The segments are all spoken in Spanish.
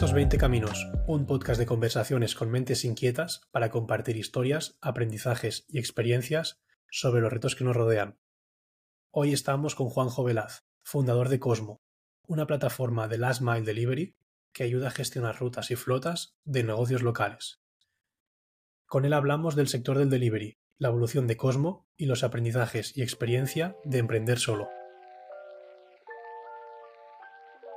Estos 20 Caminos, un podcast de conversaciones con mentes inquietas para compartir historias, aprendizajes y experiencias sobre los retos que nos rodean. Hoy estamos con Juanjo Velaz, fundador de Cosmo, una plataforma de Last Mile Delivery que ayuda a gestionar rutas y flotas de negocios locales. Con él hablamos del sector del delivery, la evolución de Cosmo y los aprendizajes y experiencia de emprender solo.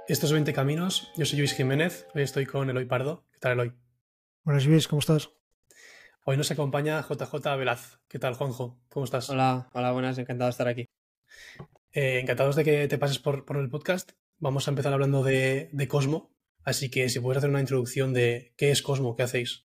Estos 20 caminos, yo soy Luis Jiménez, hoy estoy con Eloy Pardo. ¿Qué tal, Eloy? Buenas, Luis, ¿cómo estás? Hoy nos acompaña JJ Velaz. ¿Qué tal, Juanjo? ¿Cómo estás? Hola, hola, buenas, encantado de estar aquí. Eh, encantados de que te pases por, el podcast. Vamos a empezar hablando de, Cosmo, así que si puedes hacer una introducción de qué es Cosmo, qué hacéis.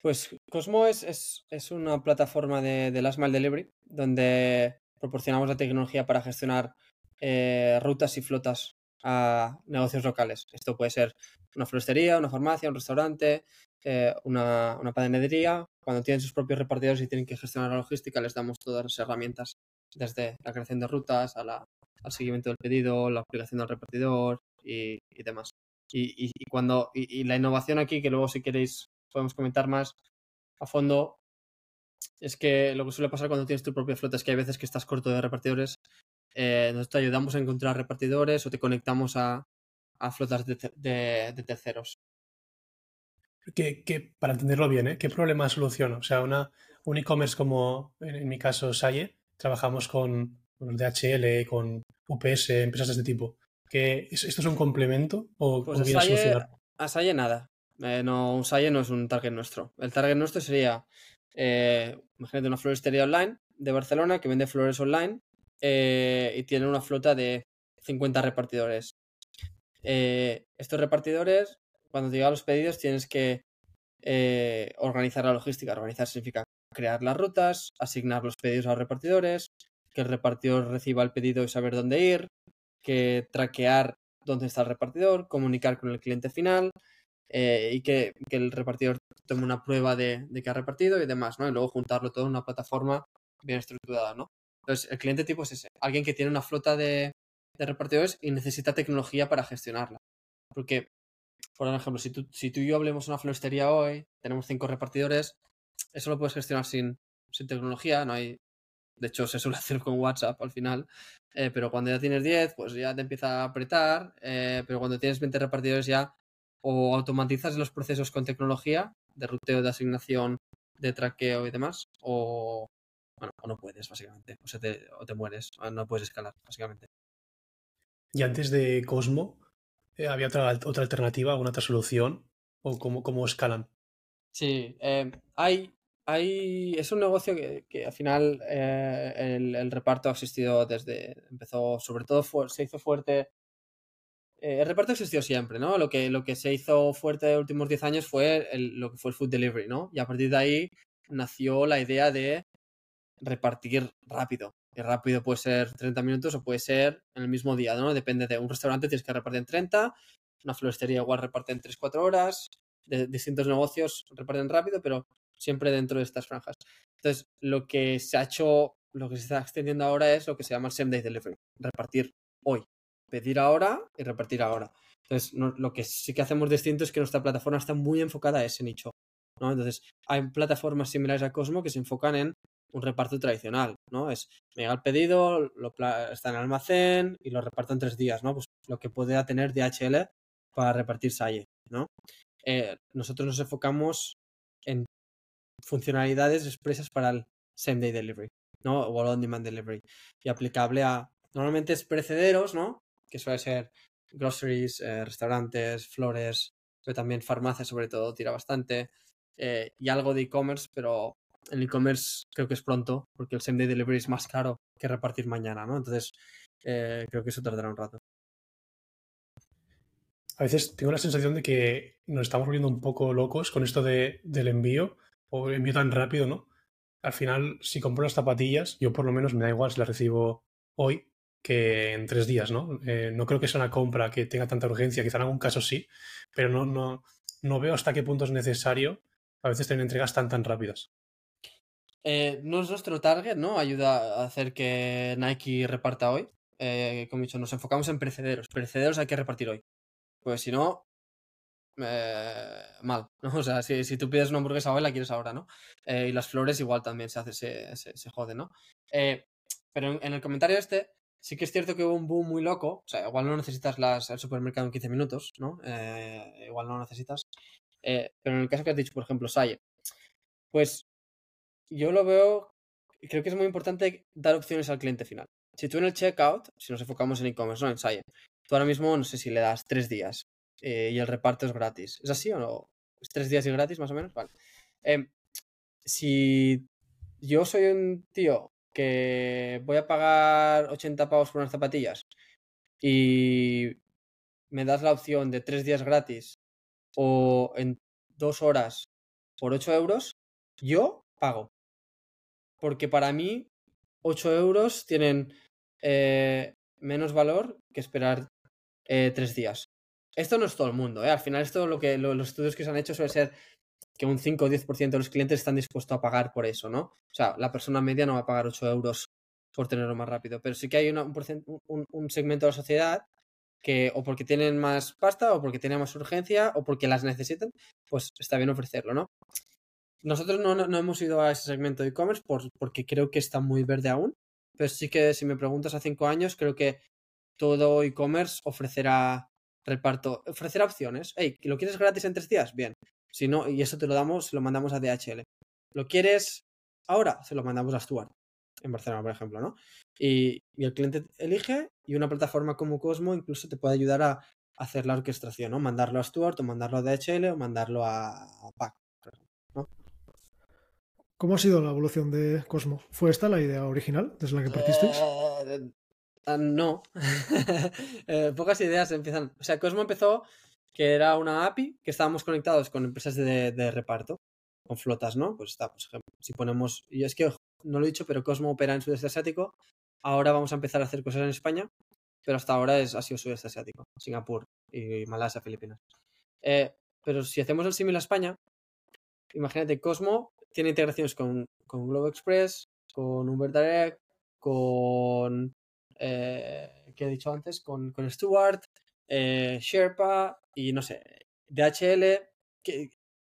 Pues Cosmo es, es, una plataforma de, de Last Mile Delivery donde proporcionamos la tecnología para gestionar eh, rutas y flotas a negocios locales. Esto puede ser una floristería, una farmacia, un restaurante, eh, una, una, panadería. Cuando tienen sus propios repartidores y tienen que gestionar la logística, les damos todas las herramientas, desde la creación de rutas a la, al seguimiento del pedido, la aplicación del repartidor y, demás. Y, cuando y, la innovación aquí, que luego si queréis podemos comentar más a fondo, es que lo que suele pasar cuando tienes tu propia flota es que hay veces que estás corto de repartidores eh, nosotros te ayudamos a encontrar repartidores o te conectamos a, flotas de, terceros. Que, para entenderlo bien, ¿eh? ¿qué problema soluciono? O sea, una, un e-commerce como en, mi caso Saye, trabajamos con, DHL, con UPS, empresas de este tipo. ¿Que ¿Esto es un complemento o, pues a, Saye, a Saye nada. Eh, no, un Saye no es un target nuestro. El target nuestro sería, eh, imagínate una floristería online de Barcelona que vende flores online eh, y tienen una flota de 50 repartidores. Eh, estos repartidores, cuando te llegan los pedidos, tienes que eh, organizar la logística. Organizar significa crear las rutas, asignar los pedidos a los repartidores, que el repartidor reciba el pedido y saber dónde ir, que traquear dónde está el repartidor, comunicar con el cliente final y que, el repartidor tome una prueba de, de, que ha repartido y demás, ¿no? Y luego juntarlo todo en una plataforma bien estructurada, ¿no? Entonces, el cliente tipo es ese, alguien que tiene una flota de, repartidores y necesita tecnología para gestionarla. Porque, por ejemplo, si tú, si tú y yo hablemos una floristería hoy, tenemos cinco repartidores, eso lo puedes gestionar sin, sin tecnología, no hay... De hecho, se suele hacer con WhatsApp al final, eh, pero cuando ya tienes 10, pues ya te empieza a apretar, eh, pero cuando tienes 20 repartidores ya o automatizas los procesos con tecnología de ruteo, de asignación, de traqueo y demás, o, bueno, o no puedes, básicamente. O, te, o te mueres, no puedes escalar, básicamente. ¿Y antes de Cosmo, eh, había otra, otra alternativa, alguna otra solución? ¿O cómo, cómo escalan? Sí, eh, hay, hay, es un negocio que, que al final eh, el, reparto ha existido desde, empezó, sobre todo se hizo fuerte el reparto existió siempre, ¿no? Lo que, lo que se hizo fuerte en los últimos 10 años fue lo que fue el food delivery, ¿no? Y a partir de ahí nació la idea de repartir rápido. Y rápido puede ser 30 minutos o puede ser en el mismo día, ¿no? Depende de un restaurante, tienes que repartir en 30, una floristería igual reparte en 3-4 horas, de distintos negocios reparten rápido, pero siempre dentro de estas franjas. Entonces, lo que se ha hecho, lo que se está extendiendo ahora es lo que se llama el same day delivery, repartir hoy, pedir ahora y repartir ahora. Entonces, lo que sí que hacemos distinto es que nuestra plataforma está muy enfocada a ese nicho. Entonces, hay plataformas similares a Cosmo que se enfocan en un reparto tradicional, ¿no? Es, me llega el pedido, lo está en almacén y lo reparto en tres días, ¿no? Pues lo que pueda tener DHL para repartir Salle, ¿no? Eh, nosotros nos enfocamos en funcionalidades expresas para el same day delivery, ¿no? O on demand delivery. Y aplicable a, normalmente es precederos, ¿no? Que suele ser groceries, eh, restaurantes, flores, pero también farmacias sobre todo, tira bastante. Eh, y algo de e-commerce, pero el e-commerce creo que es pronto, porque el same day delivery es más caro que repartir mañana, ¿no? Entonces, eh, creo que eso tardará un rato. A veces tengo la sensación de que nos estamos volviendo un poco locos con esto de, del envío, o envío tan rápido, ¿no? Al final, si compro las zapatillas, yo por lo menos me da igual si las recibo hoy que en tres días, ¿no? Eh, no creo que sea una compra que tenga tanta urgencia, quizá en algún caso sí, pero no, no, no veo hasta qué punto es necesario a veces tener entregas tan tan rápidas. Eh, no es nuestro target, ¿no? Ayuda a hacer que Nike reparta hoy. Eh, como he dicho, nos enfocamos en precederos. Precederos hay que repartir hoy. Pues si no, eh, mal, ¿no? O sea, si, si, tú pides una hamburguesa hoy, la quieres ahora, ¿no? Y las flores igual también se hace, se, se, jode, ¿no? Pero en, en, el comentario este, sí que es cierto que hubo un boom muy loco, o sea, igual no necesitas las, el supermercado en 15 minutos, ¿no? igual no necesitas. pero en el caso que has dicho, por ejemplo, Saye, pues yo lo veo, creo que es muy importante dar opciones al cliente final. Si tú en el checkout, si nos enfocamos en e-commerce, no en Saye, tú ahora mismo, no sé si le das tres días eh, y el reparto es gratis. ¿Es así o no? ¿Es tres días y gratis más o menos? Vale. Eh, si yo soy un tío que voy a pagar 80 pavos por unas zapatillas y me das la opción de tres días gratis o en dos horas por 8 euros, yo pago. Porque para mí 8 euros tienen eh, menos valor que esperar eh, tres días. Esto no es todo el mundo, ¿eh? Al final, esto lo que los estudios que se han hecho suele ser que un 5 o 10% de los clientes están dispuestos a pagar por eso, ¿no? O sea, la persona media no va a pagar 8 euros por tenerlo más rápido, pero sí que hay un, un, segmento de la sociedad que o porque tienen más pasta o porque tienen más urgencia o porque las necesitan, pues está bien ofrecerlo, ¿no? Nosotros no, no, no hemos ido a ese segmento de e-commerce por, porque creo que está muy verde aún, pero sí que si me preguntas a 5 años, creo que todo e-commerce ofrecerá reparto, ofrecerá opciones. Hey, ¿lo quieres gratis en tres días? Bien. Si no, y eso te lo damos, lo mandamos a DHL. ¿Lo quieres ahora? Se lo mandamos a Stuart, en Barcelona, por ejemplo, ¿no? Y, y el cliente elige y una plataforma como Cosmo incluso te puede ayudar a hacer la orquestación, ¿no? Mandarlo a Stuart o mandarlo a DHL o mandarlo a, Pack, ¿no? ¿Cómo ha sido la evolución de Cosmo? ¿Fue esta la idea original desde la que partisteis? Eh, Uh, no. eh, pocas ideas empiezan. O sea, Cosmo empezó que era una API que estábamos conectados con empresas de, reparto, con flotas, ¿no? Pues está, por ejemplo, si ponemos. Y es que no lo he dicho, pero Cosmo opera en sudeste asiático. Ahora vamos a empezar a hacer cosas en España, pero hasta ahora es, ha sido sudeste asiático, Singapur y Malasia, Filipinas. Eh, pero si hacemos el símil a España, imagínate, Cosmo tiene integraciones con, con Globo Express, con Uber Direct, con eh, que he dicho antes, con, con Stuart, eh, Sherpa y no sé, DHL,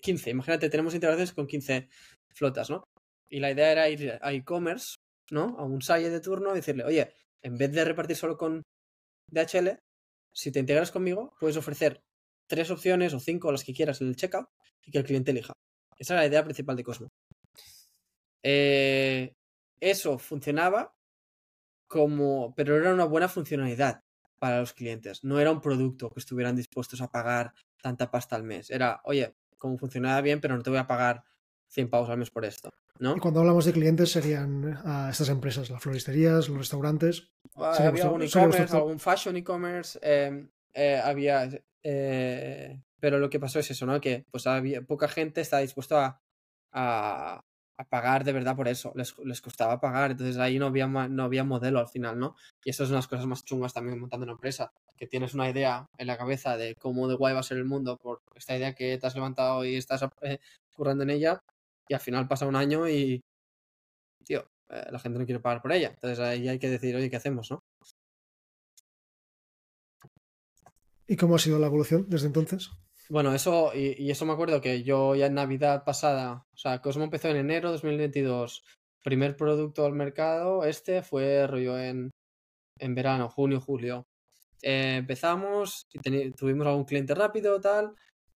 15. Imagínate, tenemos integraciones con 15 flotas, ¿no? Y la idea era ir a e-commerce, ¿no? A un SAIE de turno y decirle, oye, en vez de repartir solo con DHL, si te integras conmigo, puedes ofrecer tres opciones o cinco, las que quieras en el checkout y que el cliente elija. Esa era la idea principal de Cosmo. Eh, eso funcionaba como, pero era una buena funcionalidad para los clientes. No era un producto que estuvieran dispuestos a pagar tanta pasta al mes. Era, oye, como funcionaba bien, pero no te voy a pagar 100 pavos al mes por esto. ¿no? Y cuando hablamos de clientes serían a estas empresas, las floristerías, los restaurantes. Ah, había algún e-commerce, algún fashion e-commerce, eh, eh, había... Eh, pero lo que pasó es eso, ¿no? Que pues había poca gente estaba dispuesta a, pagar de verdad por eso, les, les, costaba pagar, entonces ahí no había, no había modelo al final, ¿no? Y eso es una de las cosas más chungas también montando una empresa, que tienes una idea en la cabeza de cómo de guay va a ser el mundo por esta idea que te has levantado y estás eh, currando en ella, y al final pasa un año y, tío, eh, la gente no quiere pagar por ella, entonces ahí hay que decir, oye, ¿qué hacemos, no? ¿Y cómo ha sido la evolución desde entonces? Bueno, eso, y, eso me acuerdo que yo ya en Navidad pasada, o sea, Cosmo empezó en enero de 2022. Primer producto al mercado, este fue rollo en, en verano, junio, julio. Eh, empezamos y tuvimos algún cliente rápido, tal,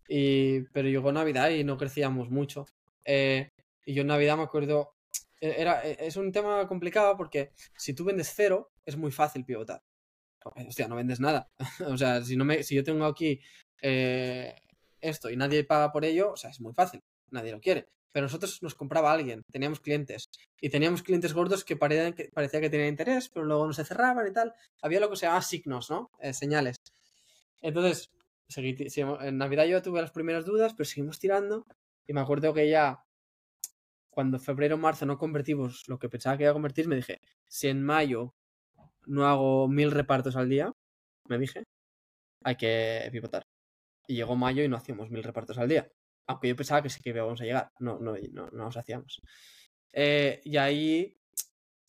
y, pero llegó Navidad y no crecíamos mucho. Eh, y yo en Navidad me acuerdo, e, era, e, es un tema complicado porque si tú vendes cero, es muy fácil pivotar. Hostia, no vendes nada. o sea, si, no me, si yo tengo aquí eh, esto y nadie paga por ello, o sea, es muy fácil, nadie lo quiere. Pero nosotros nos compraba alguien, teníamos clientes. Y teníamos clientes gordos que, parecía que, parecía que tenían interés, pero luego no se cerraban y tal. Había lo que se llama signos, ¿no? Eh, señales. Entonces, en Navidad yo tuve las primeras dudas, pero seguimos tirando. Y me acuerdo que ya, cuando febrero marzo no convertimos lo que pensaba que iba a convertir, me dije, si en mayo no hago mil repartos al día, me dije, hay que pivotar. Y llegó mayo y no hacíamos mil repartos al día. Aunque yo pensaba que sí que íbamos a llegar. No, no, no, no los hacíamos. Eh, y ahí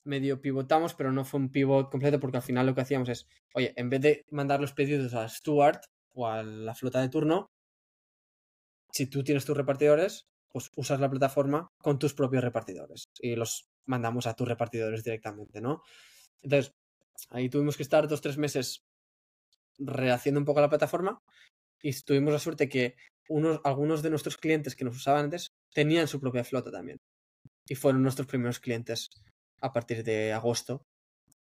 medio pivotamos, pero no fue un pivot completo porque al final lo que hacíamos es, oye, en vez de mandar los pedidos a Stuart o a la flota de turno, si tú tienes tus repartidores, pues usas la plataforma con tus propios repartidores y los mandamos a tus repartidores directamente, ¿no? Entonces, ahí tuvimos que estar dos, tres meses rehaciendo un poco la plataforma y tuvimos la suerte que unos, algunos de nuestros clientes que nos usaban antes tenían su propia flota también. Y fueron nuestros primeros clientes a partir de agosto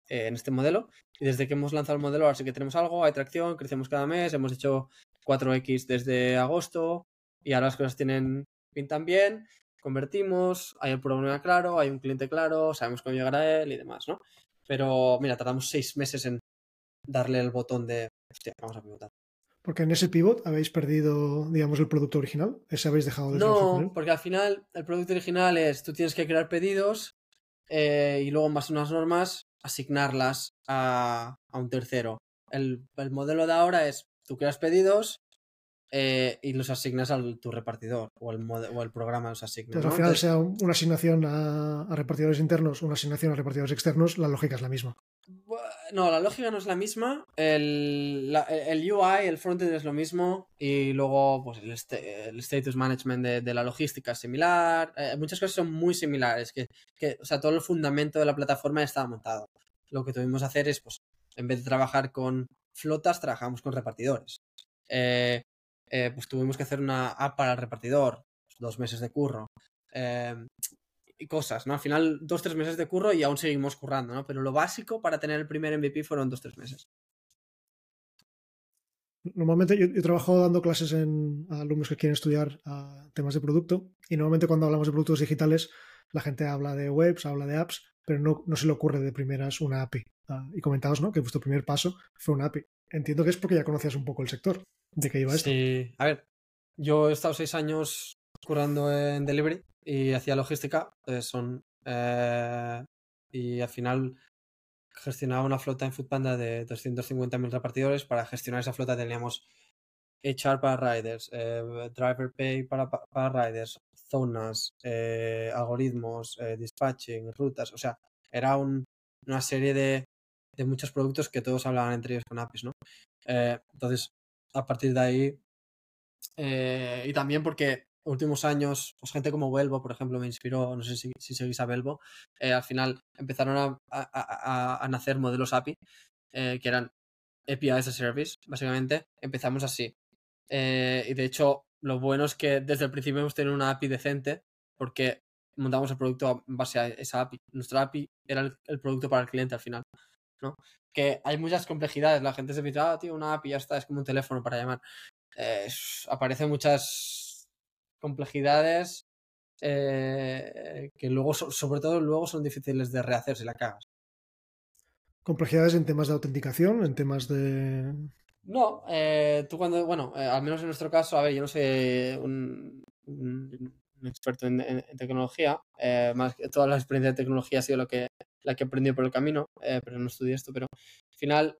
eh, en este modelo. Y desde que hemos lanzado el modelo, ahora sí que tenemos algo, hay tracción, crecemos cada mes, hemos hecho 4X desde agosto y ahora las cosas tienen pintan bien, convertimos, hay un problema claro, hay un cliente claro, sabemos cómo llegar a él y demás, ¿no? Pero mira, tardamos seis meses en darle el botón de, hostia, vamos a pivotar. Porque en ese pivot habéis perdido, digamos, el producto original. Ese habéis dejado de No, porque al final el producto original es tú tienes que crear pedidos eh, y luego, en base a unas normas, asignarlas a, a un tercero. El, el, modelo de ahora es tú creas pedidos eh, y los asignas a tu repartidor o el, o el programa los asigna. ¿no? al final, Entonces, sea una asignación a, a repartidores internos, una asignación a repartidores externos, la lógica es la misma. No, la lógica no es la misma. El, la, el UI, el frontend es lo mismo. Y luego, pues el, el status management de, de, la logística es similar. Eh, muchas cosas son muy similares. Que, que, o sea, todo el fundamento de la plataforma ya estaba montado. Lo que tuvimos que hacer es, pues, en vez de trabajar con flotas, trabajamos con repartidores. Eh, eh, pues tuvimos que hacer una app para el repartidor. Dos meses de curro. Cosas, ¿no? Al final, dos, tres meses de curro y aún seguimos currando, ¿no? Pero lo básico para tener el primer MVP fueron dos, tres meses. Normalmente yo, yo trabajo dando clases en, a alumnos que quieren estudiar a temas de producto y normalmente cuando hablamos de productos digitales la gente habla de webs, habla de apps, pero no, no se le ocurre de primeras una API. Y comentaos, ¿no? Que vuestro primer paso fue una API. Entiendo que es porque ya conocías un poco el sector de que iba esto. Sí, a ver, yo he estado seis años currando en delivery y hacía logística. Eh, son, eh, y al final gestionaba una flota en Foodpanda de 250.000 repartidores. Para gestionar esa flota teníamos HR para riders, eh, driver pay para, para riders, zonas, eh, algoritmos, eh, dispatching, rutas. O sea, era un, una serie de, de, muchos productos que todos hablaban entre ellos con APIs, ¿no? Entonces, a partir de ahí. y también porque últimos años, pues gente como Velvo, por ejemplo, me inspiró, no sé si, si seguís a Velvo, eh, al final empezaron a, a, a, a nacer modelos API, eh, que eran API as a Service, básicamente. Empezamos así. Eh, y de hecho, lo bueno es que desde el principio hemos tenido una API decente, porque montamos el producto en base a esa API. Nuestra API era el, el producto para el cliente al final. ¿no? Que hay muchas complejidades. La gente se dice, ah, tío, una API ya está, es como un teléfono para llamar. Eh, aparecen muchas complejidades eh, que luego, sobre todo luego son difíciles de rehacer si la cagas. ¿Complejidades en temas de autenticación? ¿En temas de...? No, eh, tú cuando, bueno, eh, al menos en nuestro caso, a ver, yo no soy un, un, un experto en, en, en tecnología, eh, más que toda la experiencia de tecnología ha sido lo que, la que he aprendido por el camino, pero no estudié esto, pero al final,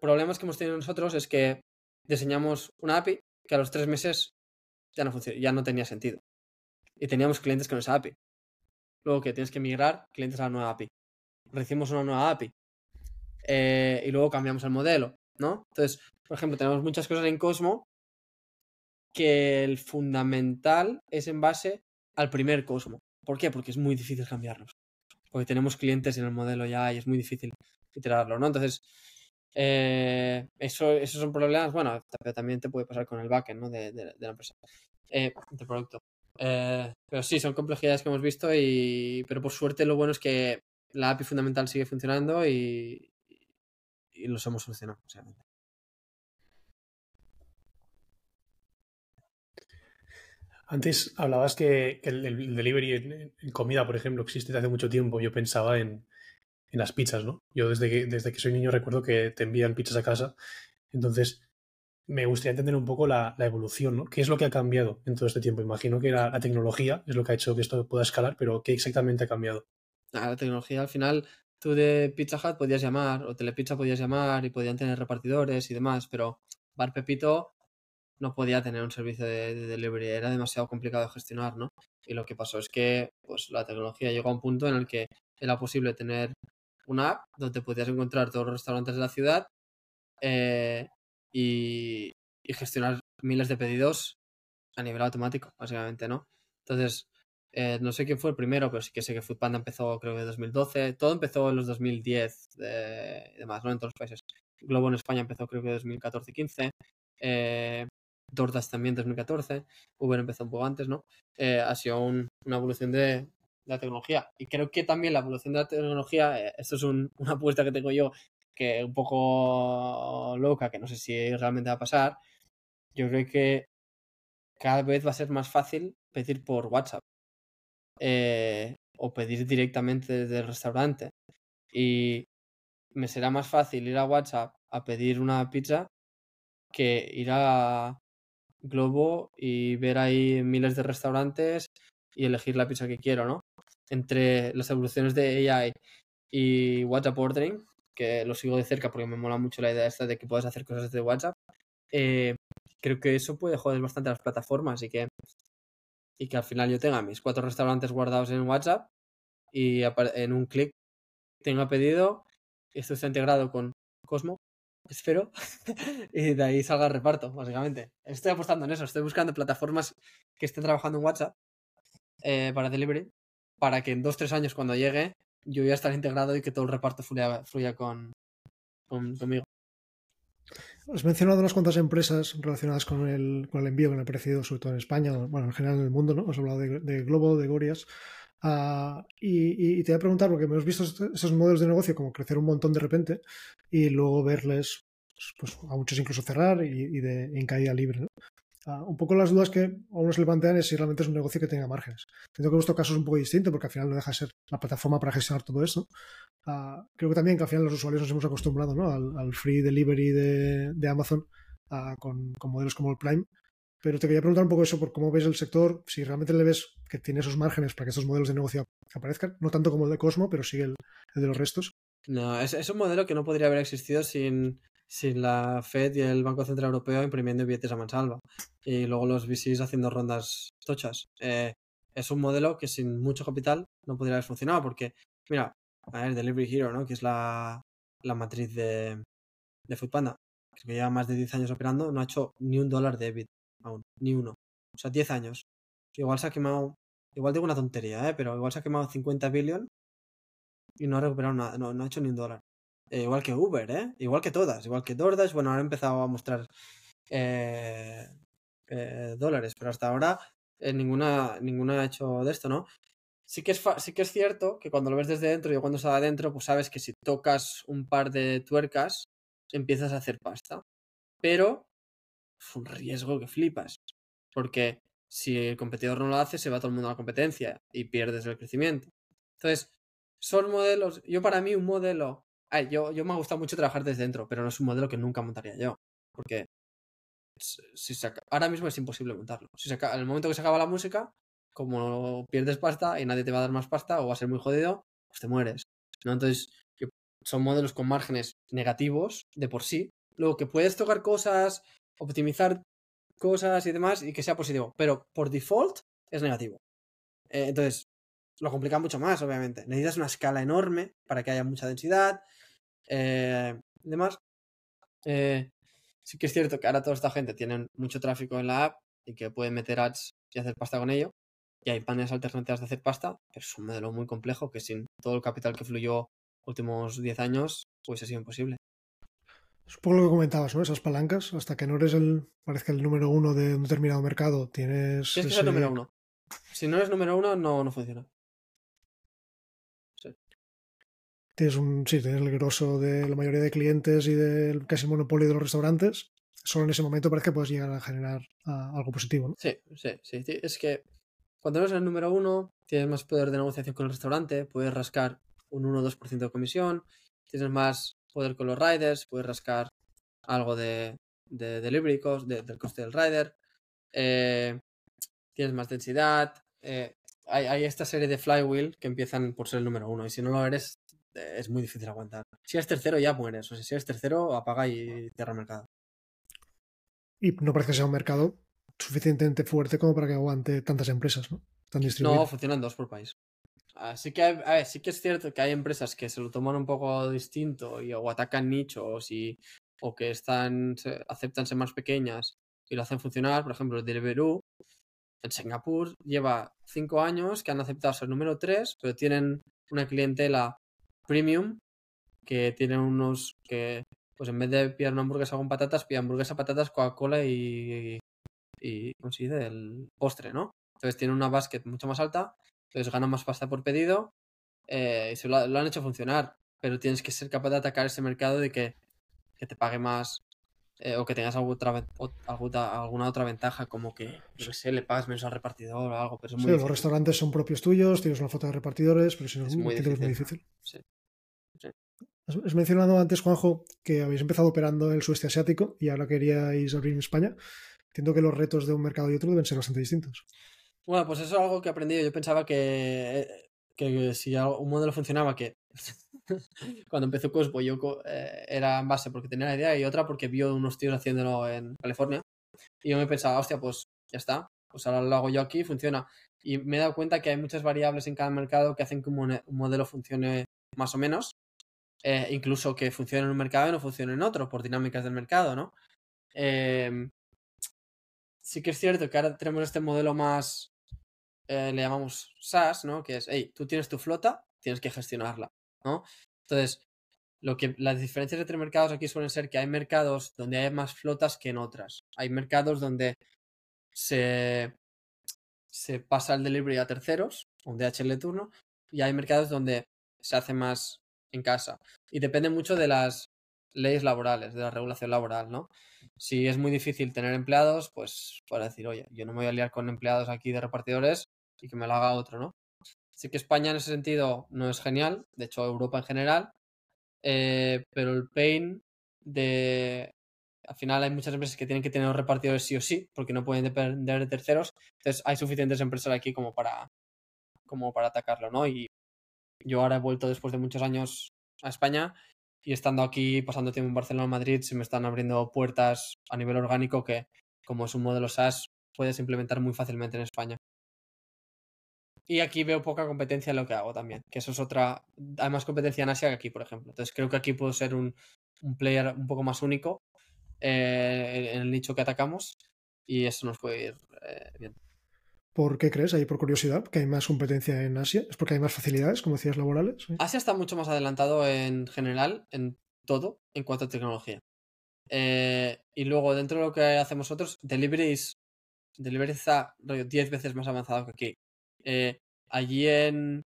problemas que hemos tenido nosotros es que diseñamos una API que a los tres meses ya no, ya no tenía sentido. Y teníamos clientes con esa API. Luego que tienes que migrar clientes a la nueva API. Recibimos una nueva API. Eh, y luego cambiamos el modelo, ¿no? Entonces, por ejemplo, tenemos muchas cosas en Cosmo que el fundamental es en base al primer Cosmo. ¿Por qué? Porque es muy difícil cambiarlos. Porque tenemos clientes en el modelo ya y es muy difícil iterarlo, ¿no? Entonces, eh, eso, esos son problemas, bueno, también te puede pasar con el backend ¿no? de, de, de la empresa, eh, del producto. Eh, pero sí, son complejidades que hemos visto, y, pero por suerte lo bueno es que la API fundamental sigue funcionando y, y los hemos solucionado. Antes hablabas que, el, delivery en, en, comida, por ejemplo, existe desde hace mucho tiempo. Yo pensaba en, las pizzas, ¿no? Yo desde que, desde que soy niño recuerdo que te envían pizzas a casa. Entonces, me gustaría entender un poco la, evolución, ¿no? ¿Qué es lo que ha cambiado en todo este tiempo? Imagino que la, la, tecnología es lo que ha hecho que esto pueda escalar, pero ¿qué exactamente ha cambiado? La tecnología, al final, tú de Pizza Hut podías llamar, o Telepizza podías llamar, y podían tener repartidores y demás, pero Bar Pepito no podía tener un servicio de, de delivery, era demasiado complicado de gestionar, ¿no? Y lo que pasó es que pues, la tecnología llegó a un punto en el que era posible tener una app donde podías encontrar todos los restaurantes de la ciudad eh, y, gestionar miles de pedidos a nivel automático, básicamente, ¿no? Entonces, eh, no sé quién fue el primero, pero sí que sé que Foodpanda empezó creo que en 2012. Todo empezó en los 2010 eh, y demás, ¿no? En todos los países. Globo en España empezó creo que en 2014-15. Eh, DoorDash también 2014. Uber empezó un poco antes, ¿no? Eh, ha sido una evolución de, la tecnología. Y creo que también la evolución de la tecnología, esto es una apuesta que tengo yo, que un poco loca, que no sé si realmente va a pasar. Yo creo que cada vez va a ser más fácil pedir por WhatsApp. Eh, o pedir directamente desde el restaurante. Y me será más fácil ir a WhatsApp a pedir una pizza que ir a Globo y ver ahí miles de restaurantes y elegir la pizza que quiero, ¿no? Entre las evoluciones de AI y WhatsApp Ordering, que lo sigo de cerca porque me mola mucho la idea esta de que puedas hacer cosas desde WhatsApp, eh, creo que eso puede joder bastante a las plataformas y que y que al final yo tenga mis cuatro restaurantes guardados en WhatsApp y en un clic tenga pedido, esto está integrado con Cosmo, espero, y de ahí salga el reparto, básicamente. Estoy apostando en eso, estoy buscando plataformas que estén trabajando en WhatsApp eh, para delivery, para que en dos, tres años cuando llegue yo ya estar integrado y que todo el reparto fluya, con, conmigo. Has mencionado unas cuantas empresas relacionadas con el, con el envío que me ha parecido, sobre todo en España, bueno, en general en el mundo, ¿no? Has hablado de, Globo, de Gorias. Ah, y, te voy a preguntar, porque hemos visto esos modelos de negocio como crecer un montón de repente y luego verles, pues, a muchos incluso cerrar y, de, en caída libre. ¿no? Un poco las dudas que a uno se le plantean es si realmente es un negocio que tenga márgenes. Entiendo que vuestro caso es un poco distinto porque al final no deja de ser la plataforma para gestionar todo eso. Ah, creo que también que al final los usuarios nos hemos acostumbrado ¿no? al, free delivery de, Amazon ah, con, modelos como el Prime. Pero te quería preguntar un poco eso por cómo ves el sector, si realmente le ves que tiene esos márgenes para que estos modelos de negocio aparezcan, no tanto como el de Cosmo, pero sí el, de los restos. No, es, un modelo que no podría haber existido sin, sin la Fed y el Banco Central Europeo imprimiendo billetes a mansalva y luego los VCs haciendo rondas tochas. Eh, es un modelo que sin mucho capital no podría haber funcionado porque, mira, a ver, Delivery Hero, ¿no? que es la, la matriz de, de Foodpanda, que lleva más de 10 años operando, no ha hecho ni un dólar de EBIT aún, ni uno. O sea, 10 años. Igual se ha quemado, igual digo una tontería, ¿eh? pero igual se ha quemado 50 billion y no ha recuperado nada, no, no ha hecho ni un dólar. Eh, igual que Uber, ¿eh? Igual que todas, igual que DoorDash. Bueno, ahora he empezado a mostrar eh, eh, dólares, pero hasta ahora ninguna, ninguna ha hecho de esto, ¿no? Sí que, es sí que es cierto que cuando lo ves desde dentro, y cuando estaba adentro, pues sabes que si tocas un par de tuercas, empiezas a hacer pasta. Pero es un riesgo que flipas. Porque si el competidor no lo hace, se va todo el mundo a la competencia y pierdes el crecimiento. Entonces, son modelos. Yo, para mí, un modelo yo, yo me ha gustado mucho trabajar desde dentro, pero no es un modelo que nunca montaría yo. Porque ahora mismo es imposible montarlo. Si momento que se acaba la música, como pierdes pasta y nadie te va a dar más pasta o va a ser muy jodido, pues te mueres. ¿no? Entonces, son modelos con márgenes negativos de por sí. Luego que puedes tocar cosas, optimizar cosas y demás y que sea positivo. Pero por default es negativo. Eh, entonces, lo complica mucho más, obviamente. Necesitas una escala enorme para que haya mucha densidad. Eh, demás. Eh, sí que es cierto que ahora toda esta gente tiene mucho tráfico en la app y que pueden meter ads y hacer pasta con ello. Y hay panes alternativas de hacer pasta, pero es un modelo muy complejo que sin todo el capital que fluyó últimos 10 años, pues ha sido imposible. Supongo lo que comentabas, ¿no? Esas palancas, hasta que no eres el, parece el número uno de un determinado mercado, tienes... Tienes que ser número uno. Si no eres número uno, no, no funciona. Tienes un, sí, tienes el grosso de la mayoría de clientes y del casi monopolio de los restaurantes, solo en ese momento parece que puedes llegar a generar algo positivo. ¿no? Sí, sí, sí, Es que cuando eres el número uno, tienes más poder de negociación con el restaurante, puedes rascar un 1 o 2% de comisión, tienes más poder con los riders, puedes rascar algo de, de delivery del coste del rider, eh, tienes más densidad. Eh, hay, hay, esta serie de flywheel que empiezan por ser el número uno y si no lo eres es muy difícil aguantar. Si eres tercero ya mueres, o sea, si eres tercero apaga y cierra el mercado. Y no parece que sea un mercado suficientemente fuerte como para que aguante tantas empresas, ¿no? Tan no, funcionan dos por país. Así que, sí que es cierto que hay empresas que se lo toman un poco distinto y o atacan nichos y, o que están aceptan ser más pequeñas y lo hacen funcionar. Por ejemplo, Deliveroo en Singapur lleva cinco años que han aceptado ser número 3, pero tienen una clientela premium que tienen unos que, pues en vez de pillar una hamburguesa con patatas, piden hamburguesa, patatas, Coca-Cola y, y, ¿cómo se dice? El postre, ¿no? Entonces tienen una basket mucho más alta, entonces ganan más pasta por pedido eh, y se lo, han hecho funcionar, pero tienes que ser capaz de atacar ese mercado de que, que te pague más eh, o que tengas alguna otra, alguna, otra ventaja, como que, no sé, le pagas menos al repartidor o algo. Pero es muy sí, los restaurantes son propios tuyos, tienes una foto de repartidores, pero si no, es muy difícil. muy difícil. Sí. Has mencionado antes, Juanjo, que habéis empezado operando en el sudeste asiático y ahora queríais abrir en España. Entiendo que los retos de un mercado y otro deben ser bastante distintos. Bueno, pues eso es algo que he aprendido. Yo pensaba que, que si un modelo funcionaba, que cuando empezó Cosbo yo eh, era en base porque tenía la idea y otra porque vio unos tíos haciéndolo en California. Y yo me pensaba, hostia, pues ya está, pues ahora lo hago yo aquí, funciona. Y me he dado cuenta que hay muchas variables en cada mercado que hacen que un, modelo funcione más o menos. Eh, incluso que funcione en un mercado y no funcione en otro, por dinámicas del mercado, ¿no? Em, sí que es cierto que ahora tenemos este modelo más, eh, le llamamos SaaS, ¿no? Que es, hey, tú tienes tu flota, tienes que gestionarla. ¿no? Entonces, lo que, las diferencias entre mercados aquí suelen ser que hay mercados donde hay más flotas que en otras. Hay mercados donde se, se pasa el delivery a terceros, un DHL de turno, y hay mercados donde se hace más en casa. Y depende mucho de las leyes laborales, de la regulación laboral, ¿no? Si es muy difícil tener empleados, pues para decir, oye, yo no me voy a liar con empleados aquí de repartidores y que me lo haga otro, ¿no? Sí que España en ese sentido no es genial, de hecho Europa en general, eh, pero el pain de... Al final hay muchas empresas que tienen que tener repartidores sí o sí, porque no pueden depender de terceros. Entonces hay suficientes empresas aquí como para, como para atacarlo, ¿no? Yo ahora he vuelto después de muchos años a España y estando aquí, pasando tiempo en Barcelona, Madrid, se me están abriendo puertas a nivel orgánico que, como es un modelo SaaS, puedes implementar muy fácilmente en España. Y aquí veo poca competencia en lo que hago también, que eso es otra... Hay más competencia en Asia que aquí, por ejemplo. Entonces creo que aquí puedo ser un, player un poco más único eh, en el nicho que atacamos y eso nos puede ir eh, bien. ¿Por qué crees? Ahí por curiosidad, que hay más competencia en Asia. ¿Es porque hay más facilidades, como decías, laborales? Asia está mucho más adelantado en general, en todo, en cuanto a tecnología. Eh, y luego, dentro de lo que hacemos nosotros, delivery, delivery está 10 veces más avanzado que aquí. Eh, allí en,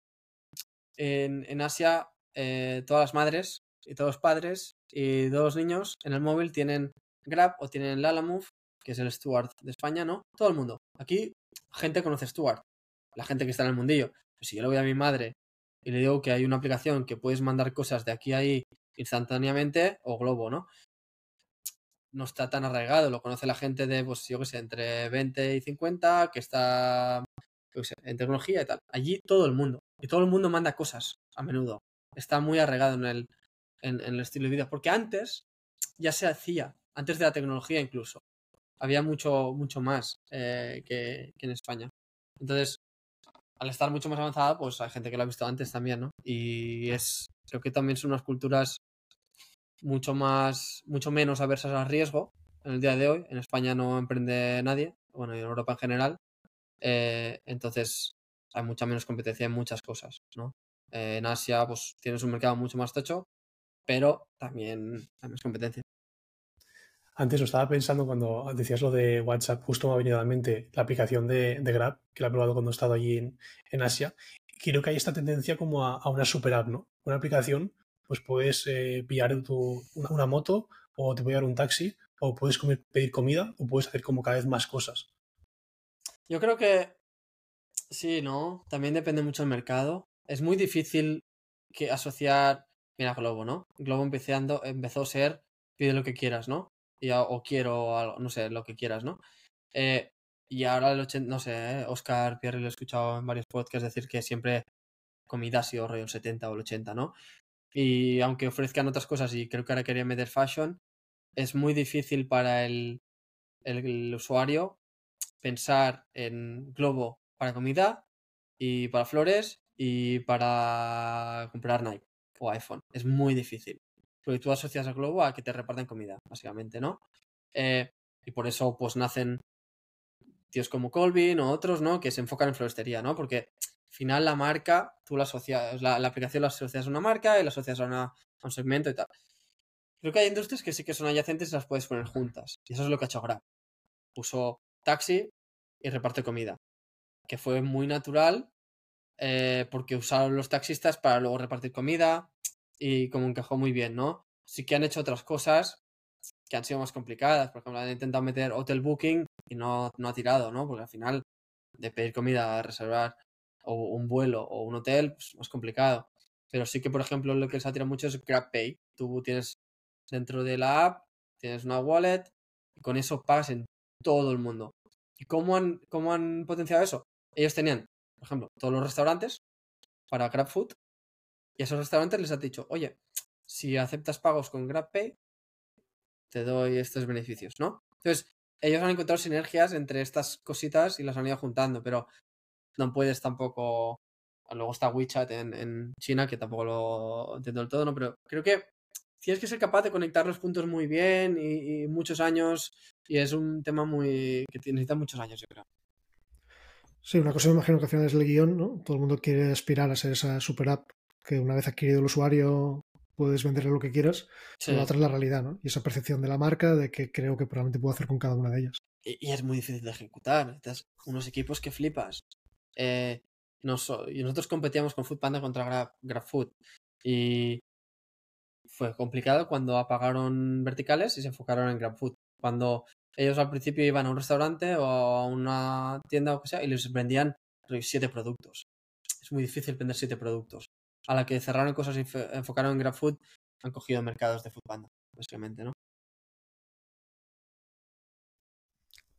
en, Asia, eh, todas las madres y todos los padres y todos los niños en el móvil tienen Grab o tienen Lalamove, que es el Stuart de España, ¿no? Todo el mundo. Aquí, gente conoce Stuart, la gente que está en el mundillo. Pues si yo le voy a mi madre y le digo que hay una aplicación que puedes mandar cosas de aquí a ahí instantáneamente, o Globo, ¿no? No está tan arraigado, lo conoce la gente de, pues yo qué sé, entre 20 y 50, que está en tecnología y tal. Allí todo el mundo. Y todo el mundo manda cosas a menudo. Está muy arregado en el, en, el estilo de vida. Porque antes ya se hacía, antes de la tecnología incluso. Había mucho, mucho más eh, que, en España. Entonces, al estar mucho más avanzada, pues hay gente que lo ha visto antes también, ¿no? Y es, creo que también son unas culturas mucho más, mucho menos aversas al riesgo en el día de hoy. En España no emprende nadie, bueno, y en Europa en general. Eh, entonces hay mucha menos competencia en muchas cosas, ¿no? Eh, en Asia, pues tienes un mercado mucho más tocho, pero también hay más competencia. Antes lo estaba pensando cuando decías lo de WhatsApp, justo me ha venido a la mente la aplicación de, Grab, que la he probado cuando he estado allí en, Asia. Creo que hay esta tendencia como a, una super app, ¿no? Una aplicación, pues puedes eh, pillar una, una, moto o te puede dar un taxi o puedes pedir comida o puedes hacer como cada vez más cosas. Yo creo que sí, ¿no? También depende mucho del mercado. Es muy difícil que asociar, mira Globo, ¿no? Globo empezando, empezó a ser pide lo que quieras, ¿no? Y, o quiero algo, no sé, lo que quieras, ¿no? Eh, y ahora el 80, no sé, Oscar Pierre lo he escuchado en varios podcasts decir que siempre comida ha sido rollo el 70 o el 80, ¿no? Y aunque ofrezcan otras cosas y creo que ahora quería meter fashion, es muy difícil para el, el usuario pensar en Globo para comida y para flores y para comprar Nike o iPhone. Es muy difícil. Porque tú asocias a Globo a que te reparten comida, básicamente, ¿no? Eh, y por eso pues nacen tíos como Colvin o otros, ¿no? Que se enfocan en floristería, ¿no? Porque al final la marca, tú la asocias, la, la aplicación la asocias a una marca y la asocias a, una, a un segmento y tal. Creo que hay industrias que sí que son adyacentes y las puedes poner juntas. Y eso es lo que ha hecho Grab. Puso taxi y reparte comida. Que fue muy natural eh, porque usaron los taxistas para luego repartir comida y como encajó muy bien, ¿no? Sí que han hecho otras cosas que han sido más complicadas. Por ejemplo, han intentado meter hotel booking y no, no ha tirado, ¿no? Porque al final de pedir comida reservar o un vuelo o un hotel, pues más complicado. Pero sí que, por ejemplo, lo que se ha tirado mucho es GrabPay. Tú tienes dentro de la app, tienes una wallet y con eso pagas en todo el mundo. ¿Y cómo han, cómo han potenciado eso? Ellos tenían, por ejemplo, todos los restaurantes para GrabFood y a esos restaurantes les han dicho, oye, si aceptas pagos con GrabPay, te doy estos beneficios, ¿no? Entonces, ellos han encontrado sinergias entre estas cositas y las han ido juntando, pero no puedes tampoco. Luego está WeChat en, China, que tampoco lo entiendo del todo, ¿no? Pero creo que tienes que ser capaz de conectar los puntos muy bien y, y muchos años, y es un tema muy que necesita muchos años, yo creo. Sí, una cosa me imagino que al final es el guion, ¿no? Todo el mundo quiere aspirar a ser esa super app que una vez adquirido el usuario puedes venderle lo que quieras, Sí. pero la otra es la realidad, ¿no? Y esa percepción de la marca de que creo que probablemente puedo hacer con cada una de ellas. Y, y es muy difícil de ejecutar. Necesitas unos equipos que flipas. Eh, nosotros competíamos con Foodpanda contra Grab, GrabFood. Y fue complicado cuando apagaron verticales y se enfocaron en GrabFood. Cuando ellos al principio iban a un restaurante o a una tienda o que sea y les vendían siete productos. Es muy difícil vender siete productos. A la que cerraron cosas y enfocaron en GrabFood, han cogido mercados de Foodpanda, básicamente, ¿no?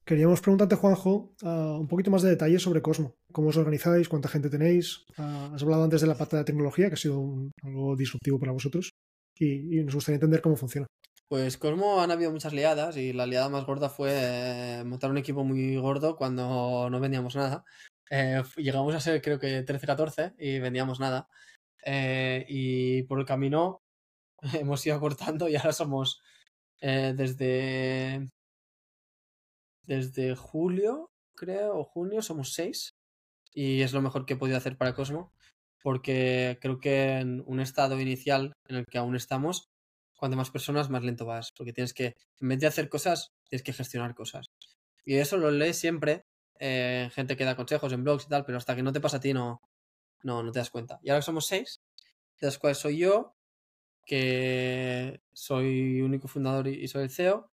Queríamos preguntarte, Juanjo, ah, un poquito más de detalles sobre Cosmo. ¿Cómo os organizáis? ¿Cuánta gente tenéis? Ah, has hablado antes de la pata de tecnología, que ha sido un- algo disruptivo para vosotros. Y, y nos gustaría entender cómo funciona. Pues Cosmo han habido muchas liadas y la liada más gorda fue eh, montar un equipo muy gordo cuando no vendíamos nada. Eh, llegamos a ser creo que 13-14 y vendíamos nada. Eh, y por el camino hemos ido cortando y ahora somos eh, desde desde julio, creo, o junio, somos seis. Y es lo mejor que he podido hacer para Cosmo. Porque creo que en un estado inicial en el que aún estamos, cuanto más personas, más lento vas. Porque tienes que, en vez de hacer cosas, tienes que gestionar cosas. Y eso lo lees siempre, eh, gente que da consejos en blogs y tal, pero hasta que no te pasa a ti no, no, no te das cuenta. Y ahora somos seis, de las cuales soy yo, que soy único fundador y, soy el CEO,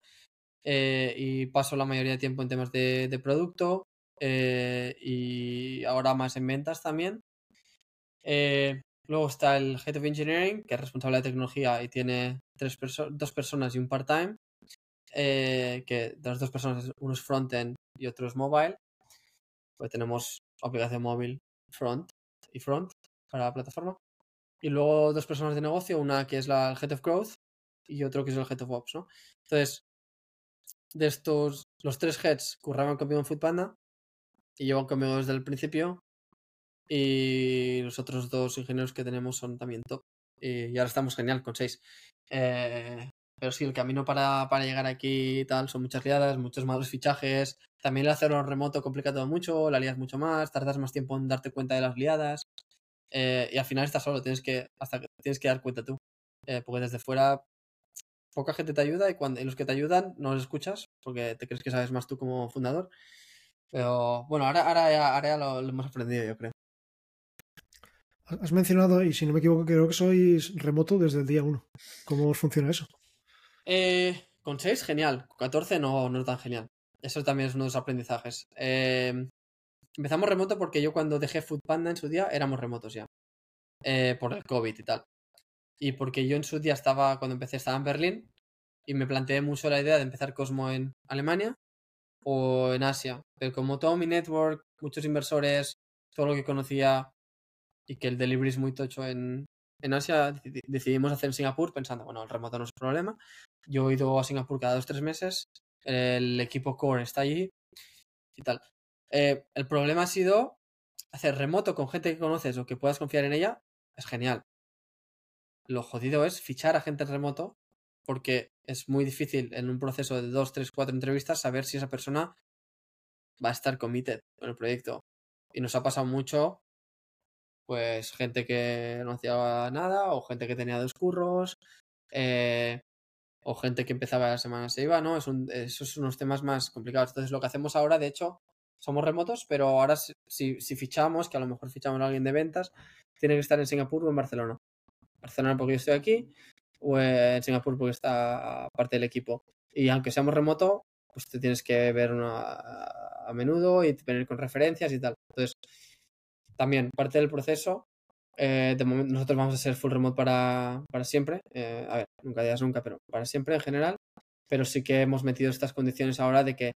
eh, y paso la mayoría de tiempo en temas de, producto eh, y ahora más en ventas también. Eh, luego está el Head of Engineering, que es responsable de tecnología y tiene tres perso- dos personas y un part-time. que de las dos personas uno es front-end y otro es mobile. Pues tenemos aplicación móvil front y front para la plataforma. Y luego dos personas de negocio, una que es la el Head of Growth y otro que es el Head of Ops, ¿no? Entonces, de estos, los tres heads curraban conmigo en Foodpanda y llevan conmigo desde el principio. Y los otros dos ingenieros que tenemos son también top. Y, y ahora estamos genial con seis. Eh, pero sí, el camino para, para llegar aquí y tal son muchas liadas, muchos malos fichajes. También el hacerlo en remoto complica todo mucho, la lías mucho más, tardas más tiempo en darte cuenta de las liadas. Eh, y al final estás solo, tienes que, hasta que tienes que dar cuenta tú. Eh, porque desde fuera poca gente te ayuda y cuando y los que te ayudan no los escuchas porque te crees que sabes más tú como fundador. Pero bueno, ahora, ahora, ya, ahora ya lo, lo hemos aprendido, yo creo. Has mencionado, y si no me equivoco, creo que sois remoto desde el día 1. ¿Cómo funciona eso? Eh, con 6, genial. Con 14 no, no tan genial. Eso también es uno de los aprendizajes. Eh, empezamos remoto porque yo cuando dejé Foodpanda en su día éramos remotos ya. Eh, por el COVID y tal. Y porque yo en su día estaba, cuando empecé, estaba en Berlín y me planteé mucho la idea de empezar Cosmo en Alemania o en Asia. Pero como todo mi network, muchos inversores, todo lo que conocía y que el delivery es muy tocho en, en Asia, deci- decidimos hacer en Singapur pensando, bueno, el remoto no es problema. Yo he ido a Singapur cada dos o tres meses, el equipo core está allí y tal. Eh, el problema ha sido hacer remoto con gente que conoces o que puedas confiar en ella, es genial. Lo jodido es fichar a gente en remoto porque es muy difícil en un proceso de dos, tres, cuatro entrevistas saber si esa persona va a estar committed con el proyecto. Y nos ha pasado mucho, pues gente que no hacía nada, o gente que tenía dos curros, eh, o gente que empezaba la semana se iba, ¿no? Es esos unos temas más complicados. Entonces, lo que hacemos ahora, de hecho, somos remotos, pero ahora si, si fichamos, que a lo mejor fichamos a alguien de ventas, tiene que estar en Singapur o en Barcelona. Barcelona porque yo estoy aquí, o en Singapur porque está parte del equipo. Y aunque seamos remoto, pues te tienes que ver a menudo y tener con referencias y tal. Entonces, también parte del proceso, eh, de momento nosotros vamos a ser full remote para, para siempre. Eh, a ver, nunca digas nunca, pero para siempre en general. Pero sí que hemos metido estas condiciones ahora de que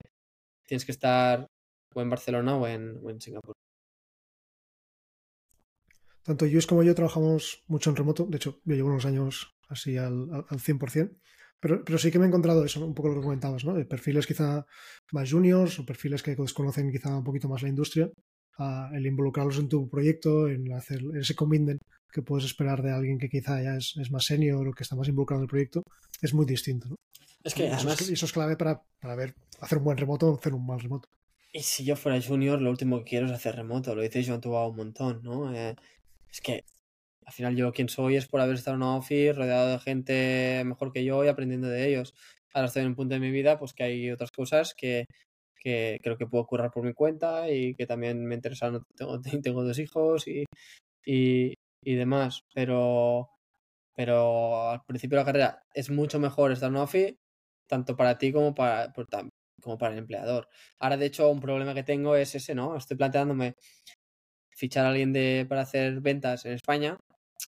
tienes que estar o en Barcelona o en, o en Singapur. Tanto Luis como yo trabajamos mucho en remoto. De hecho, yo llevo unos años así al, al 100%. Pero, pero sí que me he encontrado eso, un poco lo que comentabas, ¿no? De perfiles quizá más juniors o perfiles que desconocen quizá un poquito más la industria. El involucrarlos en tu proyecto, en hacer ese commitment que puedes esperar de alguien que quizá ya es, es más senior o que está más involucrado en el proyecto, es muy distinto, ¿no? Es que además... Eso es, eso es clave para, para ver, hacer un buen remoto o hacer un mal remoto. Y si yo fuera junior, lo último que quiero es hacer remoto. Lo dice Joan Tubao un montón, ¿no? Eh, es que al final yo quien soy es por haber estado en una office rodeado de gente mejor que yo y aprendiendo de ellos. Ahora estoy en un punto de mi vida pues que hay otras cosas que, que creo que puedo currar por mi cuenta y que también me interesan. Tengo, tengo dos hijos y, y, y, demás, pero, pero al principio de la carrera es mucho mejor estar en una tanto para ti como para, como para el empleador. Ahora, de hecho, un problema que tengo es ese, ¿no? Estoy planteándome fichar a alguien de, para hacer ventas en España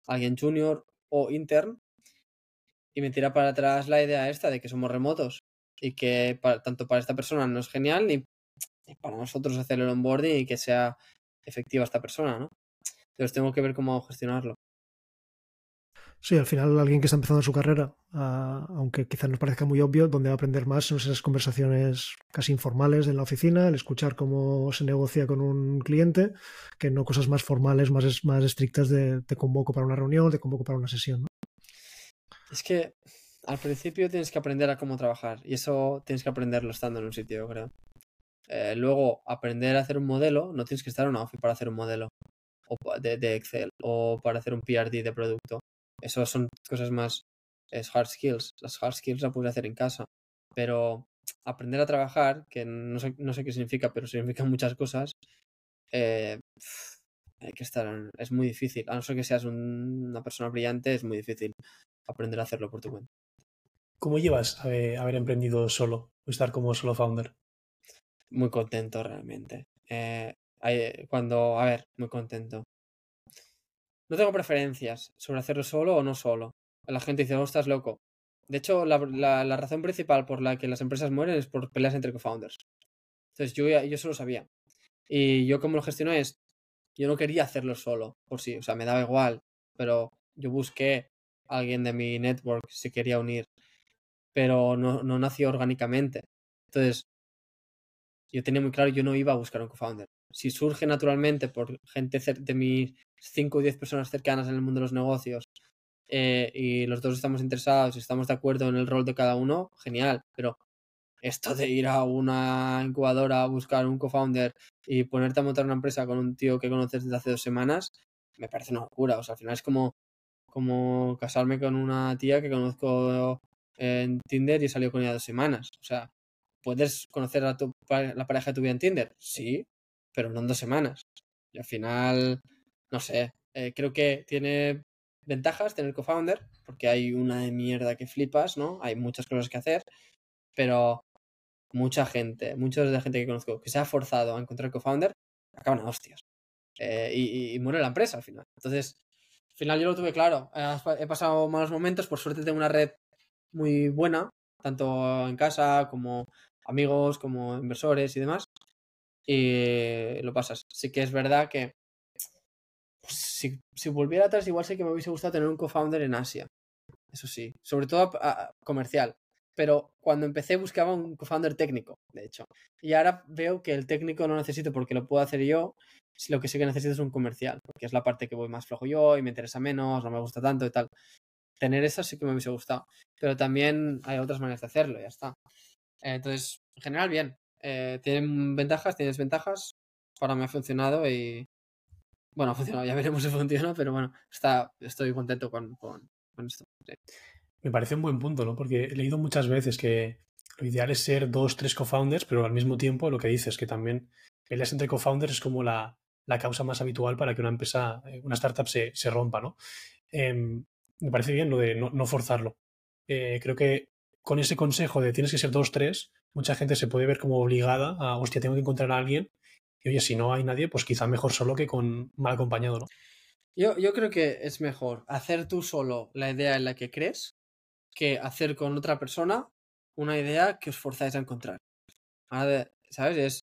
alguien junior o intern y me tira para atrás la idea esta de que somos remotos y que tanto para esta persona no es genial ni, para nosotros hacer el onboarding y que sea efectiva esta persona, ¿no? Entonces tengo que ver cómo gestionarlo. Sí, al final alguien que está empezando su carrera, uh, aunque quizás nos parezca muy obvio, donde va a aprender más son esas conversaciones casi informales en la oficina, el escuchar cómo se negocia con un cliente, que no cosas más formales, más, más estrictas de te convoco para una reunión, te convoco para una sesión. ¿no? Es que al principio tienes que aprender a cómo trabajar y eso tienes que aprenderlo estando en un sitio, creo. Eh, luego, aprender a hacer un modelo, no tienes que estar en una office para hacer un modelo de, de Excel o para hacer un PRD de producto eso son cosas más es hard skills. Las hard skills las puedes hacer en casa. Pero aprender a trabajar, que no sé, no sé qué significa, pero significa muchas cosas, eh, hay que estar. Es muy difícil. A no ser que seas un, una persona brillante, es muy difícil aprender a hacerlo por tu cuenta. ¿Cómo llevas haber, haber emprendido solo o estar como solo founder? Muy contento realmente. Eh, cuando, a ver, muy contento. No tengo preferencias sobre hacerlo solo o no solo. La gente dice, oh, estás loco. De hecho, la, razón principal por la que las empresas mueren es por peleas entre co-founders. Entonces, yo, yo eso lo sabía. Y yo como lo gestiono es, yo no quería hacerlo solo, por sí, o sea, me daba igual, pero yo busqué a alguien de mi network si quería unir, pero no, no nació orgánicamente. Entonces, yo tenía muy claro, yo no iba a buscar un co-founder. Si surge naturalmente por gente de mi 5 o 10 personas cercanas en el mundo de los negocios eh, y los dos estamos interesados y estamos de acuerdo en el rol de cada uno, genial. Pero esto de ir a una incubadora a buscar un co-founder y ponerte a montar una empresa con un tío que conoces desde hace dos semanas, me parece una locura. O sea, al final es como, como casarme con una tía que conozco en Tinder y salió con ella dos semanas. O sea, ¿puedes conocer a tu, la pareja de tu vida en Tinder? Sí, pero no en dos semanas. Y al final no sé, eh, creo que tiene ventajas tener co-founder, porque hay una de mierda que flipas, ¿no? Hay muchas cosas que hacer, pero mucha gente, mucha de la gente que conozco que se ha forzado a encontrar co-founder, acaban a hostias. Eh, y, y, muere la empresa al final. Entonces, al final yo lo tuve claro. He pasado malos momentos, por suerte tengo una red muy buena, tanto en casa como amigos, como inversores y demás. Y lo pasas. Sí que es verdad que si, si, volviera atrás, igual sé que me hubiese gustado tener un co-founder en Asia. Eso sí, sobre todo comercial. Pero cuando empecé buscaba un co-founder técnico, de hecho. Y ahora veo que el técnico no necesito porque lo puedo hacer yo. Lo que sí que necesito es un comercial, porque es la parte que voy más flojo yo y me interesa menos, no me gusta tanto y tal. Tener eso sí que me hubiese gustado. Pero también hay otras maneras de hacerlo, ya está. Entonces, en general, bien. eh, tienen ventajas, tienen desventajas. Para mí ha funcionado y. Bueno, ha funcionado, ya veremos si funciona, pero bueno, está, estoy contento con, con, esto. Me parece un buen punto, ¿no? Porque he leído muchas veces que lo ideal es ser dos, tres co-founders, pero al mismo tiempo lo que dices, que también peleas entre co-founders es como la, la, causa más habitual para que una empresa, eh, una startup se, se rompa, ¿no? Em, me parece bien lo de no, forzarlo. Eh, creo que con ese consejo de tienes que ser dos, tres, mucha gente se puede ver como obligada a, hostia, tengo que encontrar a alguien. Y oye, si no hay nadie, pues quizá mejor solo que con mal acompañado, ¿no? Yo, yo creo que es mejor hacer tú solo la idea en la que crees que hacer con otra persona una idea que os forzáis a encontrar. ¿Sabes? Es,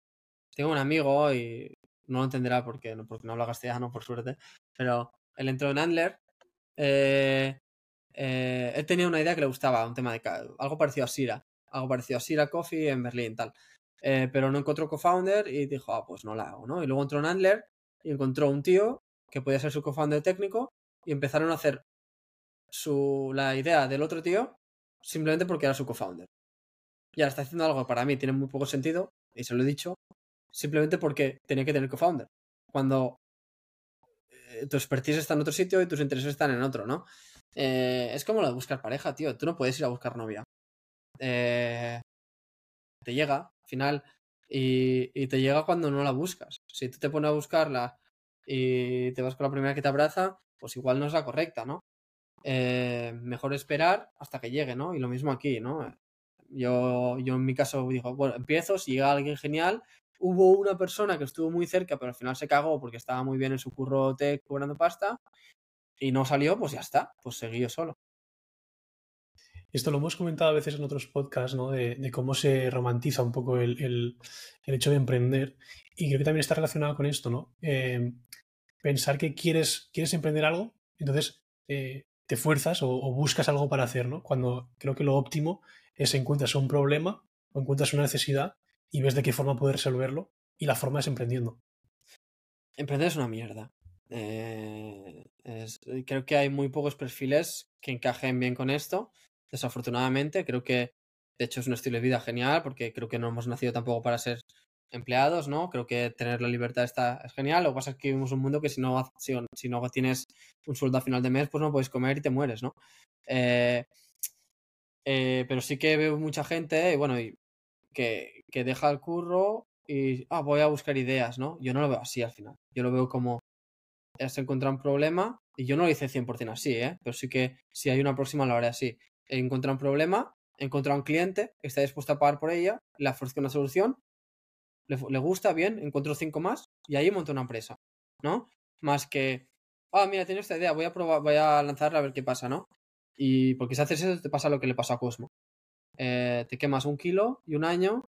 tengo un amigo y no lo entenderá porque, porque no habla castellano, por suerte, pero él entró en Andler. Eh, eh, él tenía una idea que le gustaba, un tema de algo parecido a Sira, algo parecido a Sira Coffee en Berlín, tal. Eh, pero no encontró co-founder y dijo, ah, pues no la hago, ¿no? Y luego entró en Andler y encontró un tío que podía ser su co-founder técnico y empezaron a hacer su, la idea del otro tío simplemente porque era su co-founder. Y ahora está haciendo algo que para mí tiene muy poco sentido, y se lo he dicho, simplemente porque tenía que tener co-founder. Cuando tu expertise está en otro sitio y tus intereses están en otro, ¿no? Eh, es como lo de buscar pareja, tío. Tú no puedes ir a buscar novia. Eh, te llega, al final, y, y, te llega cuando no la buscas. Si tú te pones a buscarla y te vas con la primera que te abraza, pues igual no es la correcta, ¿no? Eh, mejor esperar hasta que llegue, ¿no? Y lo mismo aquí, ¿no? Yo, yo en mi caso digo, bueno, empiezo, si llega alguien genial, hubo una persona que estuvo muy cerca, pero al final se cagó porque estaba muy bien en su curro tech cobrando pasta y no salió, pues ya está, pues seguí yo solo. Esto lo hemos comentado a veces en otros podcasts, ¿no? De, cómo se romantiza un poco el, el, hecho de emprender. Y creo que también está relacionado con esto, ¿no? Eh, pensar que quieres, quieres emprender algo, entonces eh, te fuerzas o, buscas algo para hacer, ¿no? Cuando creo que lo óptimo es encuentras un problema o encuentras una necesidad y ves de qué forma poder resolverlo y la forma es emprendiendo. Emprender es una mierda. Eh, creo que hay muy pocos perfiles que encajen bien con esto. Desafortunadamente, creo que de hecho es un estilo de vida genial porque creo que no hemos nacido tampoco para ser empleados, ¿no? Creo que tener la libertad está, es genial. Lo que pasa es que vivimos un mundo que si no, si, no tienes un sueldo a final de mes, pues no puedes comer y te mueres, ¿no? Eh, eh, pero sí que veo mucha gente, y bueno, que, que deja el curro y, ah, voy a buscar ideas, ¿no? Yo no lo veo así al final. Yo lo veo como, has encontrado un problema, y yo no lo hice 100% así, ¿eh? Pero sí que si hay una próxima lo haré así. He encontrado un problema, he encontrado un cliente, está dispuesto a pagar por ella, le ofrezco una solución le, gusta, bien, encuentro cinco más y ahí monto una empresa, ¿no? Más que, ah, mira, tengo esta idea, voy a probar, voy a lanzarla a ver qué pasa, ¿no? Y porque si haces eso te pasa lo que le pasó a Cosmo. Eh, te quemas un kilo y un año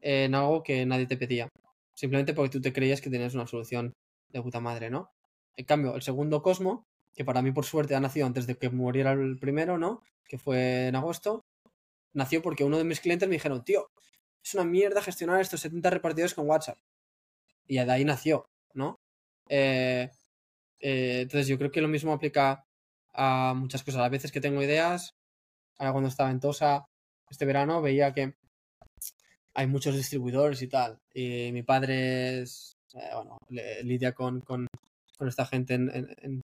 en algo que nadie te pedía. Simplemente porque tú te creías que tenías una solución de puta madre, ¿no? En cambio, el segundo Cosmo, que para mí por suerte ha nacido antes de que muriera el primero, ¿no? Que fue en agosto, nació porque uno de mis clientes me dijeron, tío, es una mierda gestionar estos 70 repartidores con WhatsApp. Y de ahí nació, ¿no? Eh, eh, entonces yo creo que lo mismo aplica a muchas cosas. A veces que tengo ideas, ahora cuando estaba en Tosa este verano veía que hay muchos distribuidores y tal. Y mi padre es, eh, bueno, lidia con, con, esta gente en,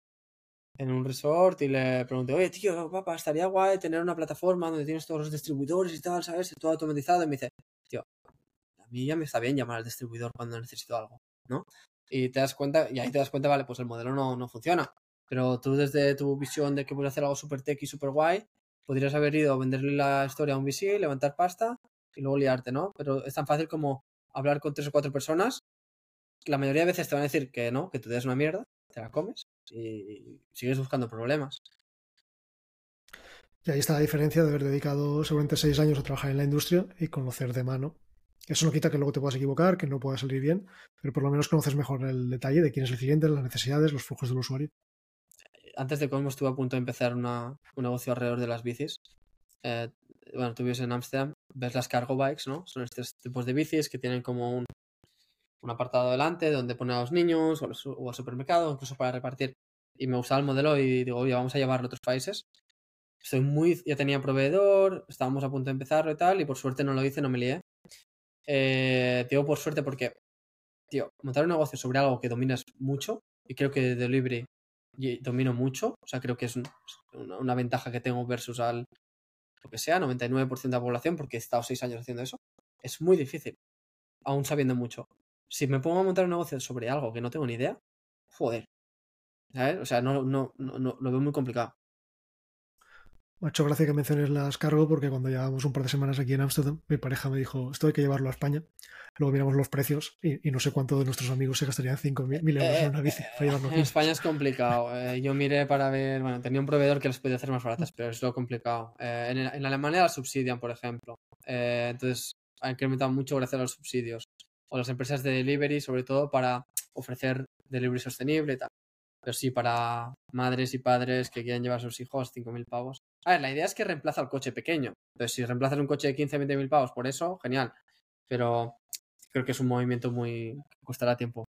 en un resort y le pregunté, oye, tío, papá, estaría guay tener una plataforma donde tienes todos los distribuidores y tal, ¿sabes? Todo automatizado. Y me dice, tío, a mí ya me está bien llamar al distribuidor cuando necesito algo, ¿no? Y te das cuenta, y ahí te das cuenta, vale, pues el modelo no, no funciona. Pero tú desde tu visión de que puedes hacer algo súper tech y súper guay, podrías haber ido a venderle la historia a un VC, levantar pasta y luego liarte, ¿no? Pero es tan fácil como hablar con tres o cuatro personas. La mayoría de veces te van a decir que no, que tú eres una mierda, te la comes y sigues buscando problemas. Y ahí está la diferencia de haber dedicado seguramente seis años a trabajar en la industria y conocer de mano. Eso no quita que luego te puedas equivocar, que no pueda salir bien, pero por lo menos conoces mejor el detalle de quién es el cliente, las necesidades, los flujos del usuario. Antes de Cosmo estuve a punto de empezar un negocio alrededor de las bicis. Eh, bueno, tú vives en Amsterdam, ves las cargo bikes, ¿no? Son estos tipos de bicis que tienen como un, un apartado delante donde pone a los niños o, al supermercado, incluso para repartir. Y me gustaba el modelo y digo, oye, vamos a llevarlo a otros países. Estoy muy, ya tenía proveedor, estábamos a punto de empezarlo y tal, y por suerte no lo hice, no me lié. Eh, digo por suerte porque, tío, montar un negocio sobre algo que dominas mucho, y creo que de delivery domino mucho, o sea, creo que es una, ventaja que tengo versus al, lo que sea, 99% de la población, porque he estado seis años haciendo eso, es muy difícil, aún sabiendo mucho. Si me pongo a montar un negocio sobre algo que no tengo ni idea, joder. ¿Sabes? O sea, no, no, no, no lo veo muy complicado. Me ha hecho gracia que menciones las cargo porque cuando llevábamos un par de semanas aquí en Amsterdam, mi pareja me dijo, esto hay que llevarlo a España. Luego miramos los precios y, no sé cuánto de nuestros amigos se gastarían 5.000 euros en una bici para En España es complicado. Eh, yo miré para ver, bueno, tenía un proveedor que les podía hacer más baratas, pero es lo complicado. Eh, en, en, Alemania las subsidian, por ejemplo. Eh, entonces, ha incrementado mucho gracias a los subsidios. O las empresas de delivery, sobre todo para ofrecer delivery sostenible y tal. Pero sí, para madres y padres que quieran llevar a sus hijos, 5.000 pavos. A ver, la idea es que reemplaza el coche pequeño. Entonces, si reemplazas un coche de 15, 20 mil pavos por eso, genial. Pero creo que es un movimiento muy. que costará tiempo.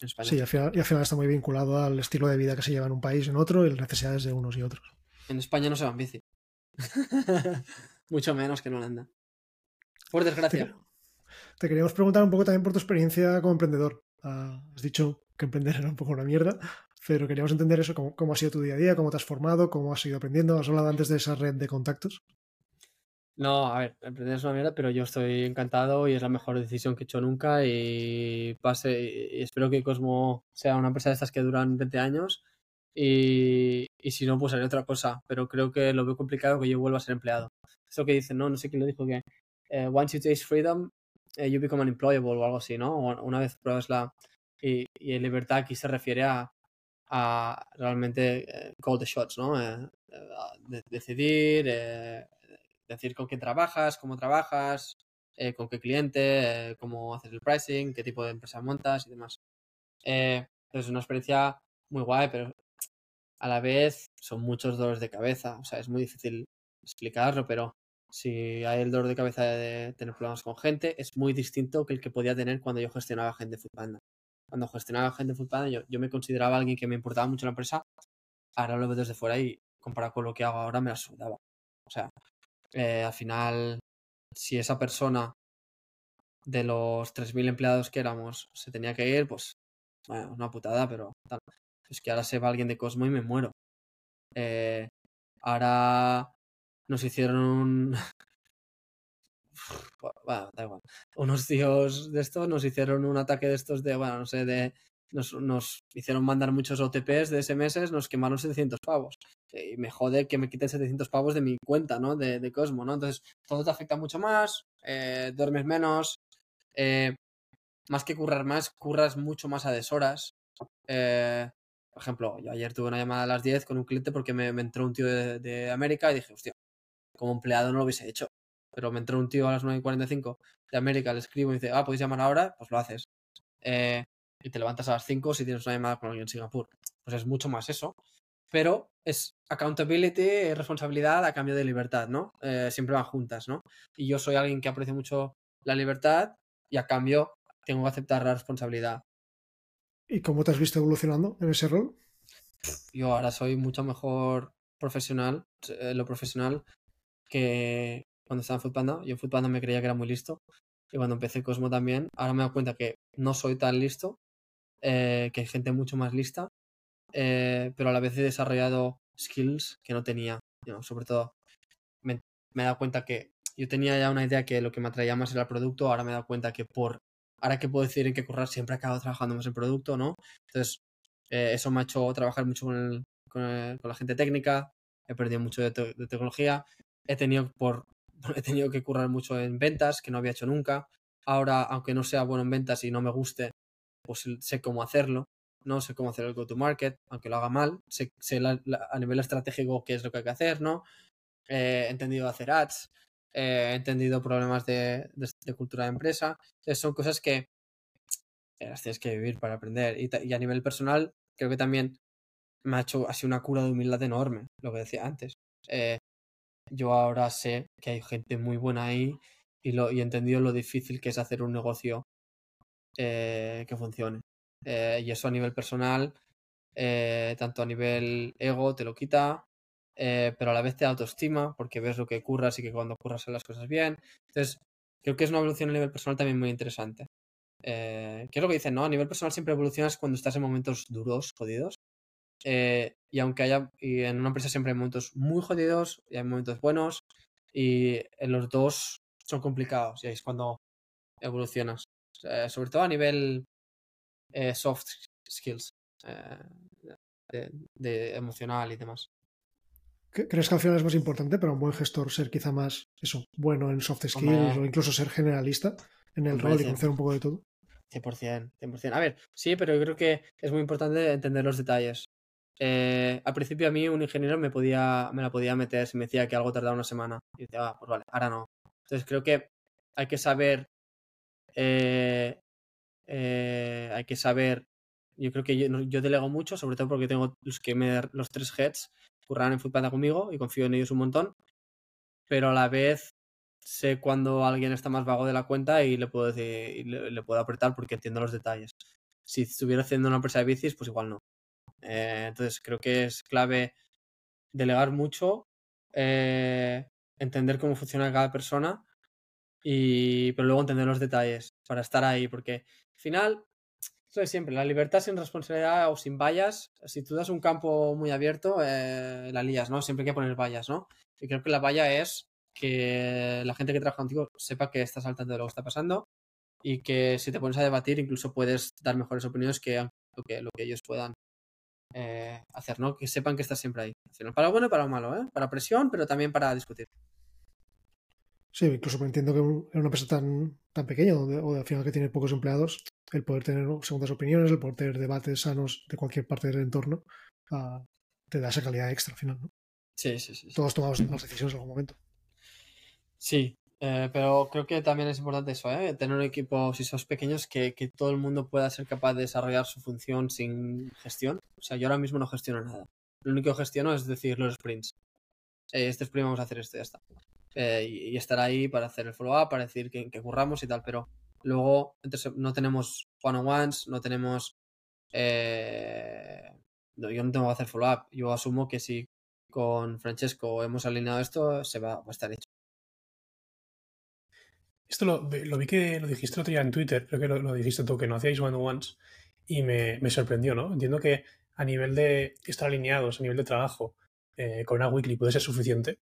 En España. Sí, y al, final, está muy vinculado al estilo de vida que se lleva en un país en otro y las necesidades de unos y otros. En España no se va en bici. Mucho menos que en Holanda. Por desgracia. Te, queríamos preguntar un poco también por tu experiencia como emprendedor. Ah, has dicho que emprender era un poco una mierda, pero queríamos entender eso, cómo, ha sido tu día a día, cómo te has formado, cómo has ido aprendiendo. Has hablado antes de esa red de contactos. No, a ver, emprender es una mierda, pero yo estoy encantado y es la mejor decisión que he hecho nunca y pase y espero que Cosmo sea una empresa de estas que duran 20 años y, si no, pues haré otra cosa, pero creo que lo veo complicado que yo vuelva a ser empleado. Eso que dicen, no, no sé quién lo dijo, que eh, once you taste freedom, eh, you become unemployable o algo así, ¿no? Una vez pruebas la... Y, y libertad aquí se refiere a, a realmente eh, call the shots, ¿no? Eh, eh, decidir, decir con quién trabajas, cómo trabajas, con qué cliente, cómo haces el pricing, qué tipo de empresa montas y demás. es una experiencia muy guay, pero a la vez son muchos dolores de cabeza. O sea, es muy difícil explicarlo, pero si hay el dolor de cabeza de tener problemas con gente, es muy distinto que el que podía tener cuando yo gestionaba gente de Foodpanda cuando gestionaba gente de yo, yo me consideraba alguien que me importaba mucho la empresa. Ahora lo veo desde fuera y comparado con lo que hago ahora me la sudaba. O sea, eh, al final, si esa persona de los 3.000 empleados que éramos se tenía que ir, pues, bueno, una putada, pero tal. Es que ahora se va alguien de Cosmo y me muero. Eh, ahora nos hicieron un, bueno, da igual. Unos tíos de estos nos hicieron un ataque de estos de, bueno, no sé, de. Nos, nos hicieron mandar muchos OTPs de SMS, nos quemaron 700 pavos. Y me jode que me quiten 700 pavos de mi cuenta, ¿no? De, de Cosmo, ¿no? Entonces, todo te afecta mucho más, eh, duermes menos, eh, más que currar más, curras mucho más a deshoras. Eh, por ejemplo, yo ayer tuve una llamada a las 10 con un cliente porque me, me entró un tío de, de América y dije, hostia, como empleado no lo hubiese hecho pero me entró un tío a las 9.45 de América, le escribo y dice, ah, podéis llamar ahora, pues lo haces. Eh, y te levantas a las 5 si tienes una llamada con alguien en Singapur. Pues es mucho más eso. Pero es accountability, responsabilidad a cambio de libertad, ¿no? Eh, siempre van juntas, ¿no? Y yo soy alguien que aprecia mucho la libertad y a cambio tengo que aceptar la responsabilidad. ¿Y cómo te has visto evolucionando en ese rol? Yo ahora soy mucho mejor profesional, eh, lo profesional que, cuando estaba en Foodpanda. Yo en Foodpanda me creía que era muy listo. Y cuando empecé Cosmo también, ahora me doy cuenta que no soy tan listo, eh, que hay gente mucho más lista, eh, pero a la vez he desarrollado skills que no tenía. sobre todo, me, he dado cuenta que yo tenía ya una idea que lo que me atraía más era el producto, ahora me he dado cuenta que por, ahora que puedo decir en qué currar, siempre he acabado trabajando más en producto, ¿no? Entonces, eh, eso me ha hecho trabajar mucho con, con, la gente técnica, he perdido mucho de, de tecnología, he tenido por he tenido que currar mucho en ventas, que no había hecho nunca. Ahora, aunque no sea bueno en ventas y no me guste, pues sé cómo hacerlo, ¿no? Sé cómo hacer el go-to-market, aunque lo haga mal. Sé, a nivel estratégico qué es lo que hay que hacer, ¿no? he entendido hacer ads, he entendido problemas de, cultura de empresa. Entonces, son cosas que las tienes que vivir para aprender. Y, a nivel personal, creo que también me ha hecho así una cura de humildad enorme, lo que decía antes. Eh, yo ahora sé que hay gente muy buena ahí y, lo, y he entendido lo difícil que es hacer un negocio eh, que funcione. Eh, y eso a nivel personal, eh, tanto a nivel ego te lo quita, pero a la vez te da autoestima porque ves lo que curras y que cuando curras las cosas bien. Entonces, creo que es una evolución a nivel personal también muy interesante. ¿Qué es lo que dicen? ¿no? A nivel personal siempre evolucionas cuando estás en momentos duros, jodidos. Eh, y aunque haya, y en una empresa siempre hay momentos muy jodidos y hay momentos buenos, y en los dos son complicados, y ahí es cuando evolucionas. sobre todo a nivel eh, soft skills, de, emocional y demás. ¿Crees que al final es más importante para un buen gestor ser quizá más eso, bueno en soft skills o incluso ser generalista en el rol y conocer un poco de todo? 100%, 100%. A ver, sí, pero yo creo que es muy importante entender los detalles. Eh, al principio a mí un ingeniero me podía me la podía meter si me decía que algo tardaba una semana. Y decía, ah, pues vale, ahora no. Entonces creo que hay que saber eh, eh, hay que saber yo creo que yo, yo, delego mucho, sobre todo porque tengo los que me los tres heads curran en Foodpanda conmigo y confío en ellos un montón. Pero a la vez sé cuando alguien está más vago de la cuenta y le puedo decir, le, puedo apretar porque entiendo los detalles. Si estuviera haciendo una empresa de bicis, pues igual no. Eh, entonces creo que es clave delegar mucho, eh, entender cómo funciona cada persona y pero luego entender los detalles para estar ahí, porque al final esto es siempre, la libertad sin responsabilidad o sin vallas. Si tú das un campo muy abierto, eh, la lías, ¿no? Siempre hay que poner vallas, ¿no? Y creo que la valla es que la gente que trabaja contigo sepa que estás al tanto de lo que está pasando y que si te pones a debatir incluso puedes dar mejores opiniones que que, lo que ellos puedan eh, hacer, ¿no? Que sepan que estás siempre ahí. Para lo bueno y para lo malo, ¿eh? Para presión, pero también para discutir. Sí, incluso entiendo que en una empresa tan, tan pequeña o al final que tiene pocos empleados, el poder tener segundas opiniones, el poder tener debates sanos de cualquier parte del entorno, ah, te da esa calidad extra al final, ¿no? Sí, sí, sí. Todos tomamos las decisiones en algún momento. Sí, eh, pero creo que también es importante eso, ¿eh? tener un equipo, si sos pequeños, que, que, todo el mundo pueda ser capaz de desarrollar su función sin gestión. O sea, yo ahora mismo no gestiono nada. Lo único que gestiono es decir los sprints. Eh, este sprint vamos a hacer esto y ya está. Eh, y, estar ahí para hacer el follow-up, para decir que, que, curramos y tal, pero luego no tenemos one-on-ones, no tenemos... No, yo no tengo que hacer follow-up. Yo asumo que si con Francesco hemos alineado esto, se va a estar hecho. Esto lo, vi que lo dijiste otro día en Twitter, creo que lo, dijiste tú, que no hacíais one-on-ones y me, sorprendió, ¿no? Entiendo que a nivel de estar alineados, a nivel de trabajo, eh, con una weekly puede ser suficiente,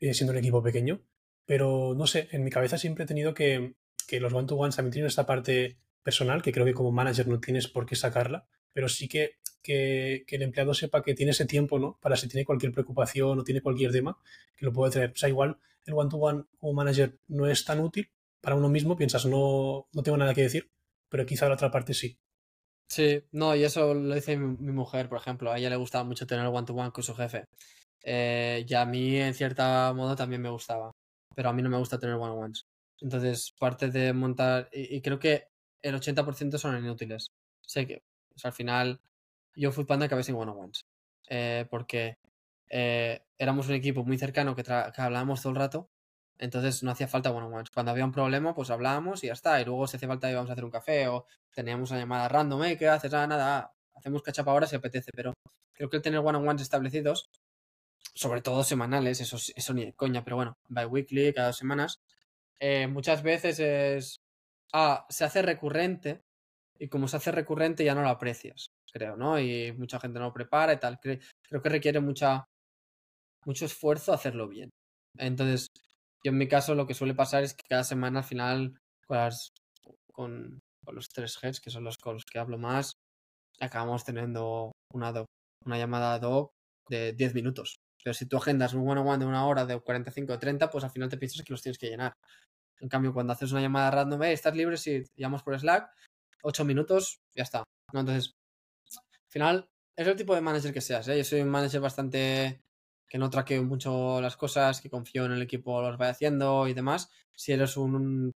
eh, siendo un equipo pequeño, pero no sé, en mi cabeza siempre he tenido que, que los one-to-ones también tienen esta parte personal, que creo que como manager no tienes por qué sacarla, pero sí que, que, el empleado sepa que tiene ese tiempo, ¿no? Para si tiene cualquier preocupación o tiene cualquier tema, que lo puede tener. O sea, igual el one-to-one como manager no es tan útil para uno mismo, piensas, no, no tengo nada que decir, pero quizá la otra parte sí. Sí, no, y eso lo dice mi, mujer, por ejemplo. A ella le gustaba mucho tener one-to-one con su jefe. Eh, y a mí, en cierta modo, también me gustaba. Pero a mí no me gusta tener one-on-ones. Entonces, parte de montar. Y, creo que el 80% son inútiles. Sé que, al final, yo fui panda acabé sin one-on-ones. Eh, porque eh, éramos un equipo muy cercano que, que, hablábamos todo el rato, entonces no hacía falta ones. Cuando había un problema, pues hablábamos y ya está. Y luego si hacía falta íbamos a hacer un café o teníamos una llamada random, ¿eh? ¿Qué haces? Ah, nada, hacemos cachapa ahora si apetece. Pero creo que el tener one on ones establecidos, sobre todo semanales, eso, eso ni de coña, pero bueno, bi-weekly, cada dos semanas, eh, muchas veces es. Ah, se hace recurrente y como se hace recurrente ya no lo aprecias, creo, ¿no? Y mucha gente no lo prepara y tal. Creo que requiere mucha mucho esfuerzo hacerlo bien. Entonces, yo en mi caso lo que suele pasar es que cada semana al final con, con, los tres heads, que son los con los que hablo más, acabamos teniendo una, una llamada ad de 10 minutos. Pero si tú agendas un one-on-one de una hora, de 45 o 30, pues al final te piensas que los tienes que llenar. En cambio, cuando haces una llamada random, estás libre si llamas por Slack, 8 minutos, ya está. ¿no? Entonces, al final, es el tipo de manager que seas. ¿eh? Yo soy un manager bastante que no traqueo mucho las cosas, que confío en el equipo, los vaya haciendo y demás. Si eres un,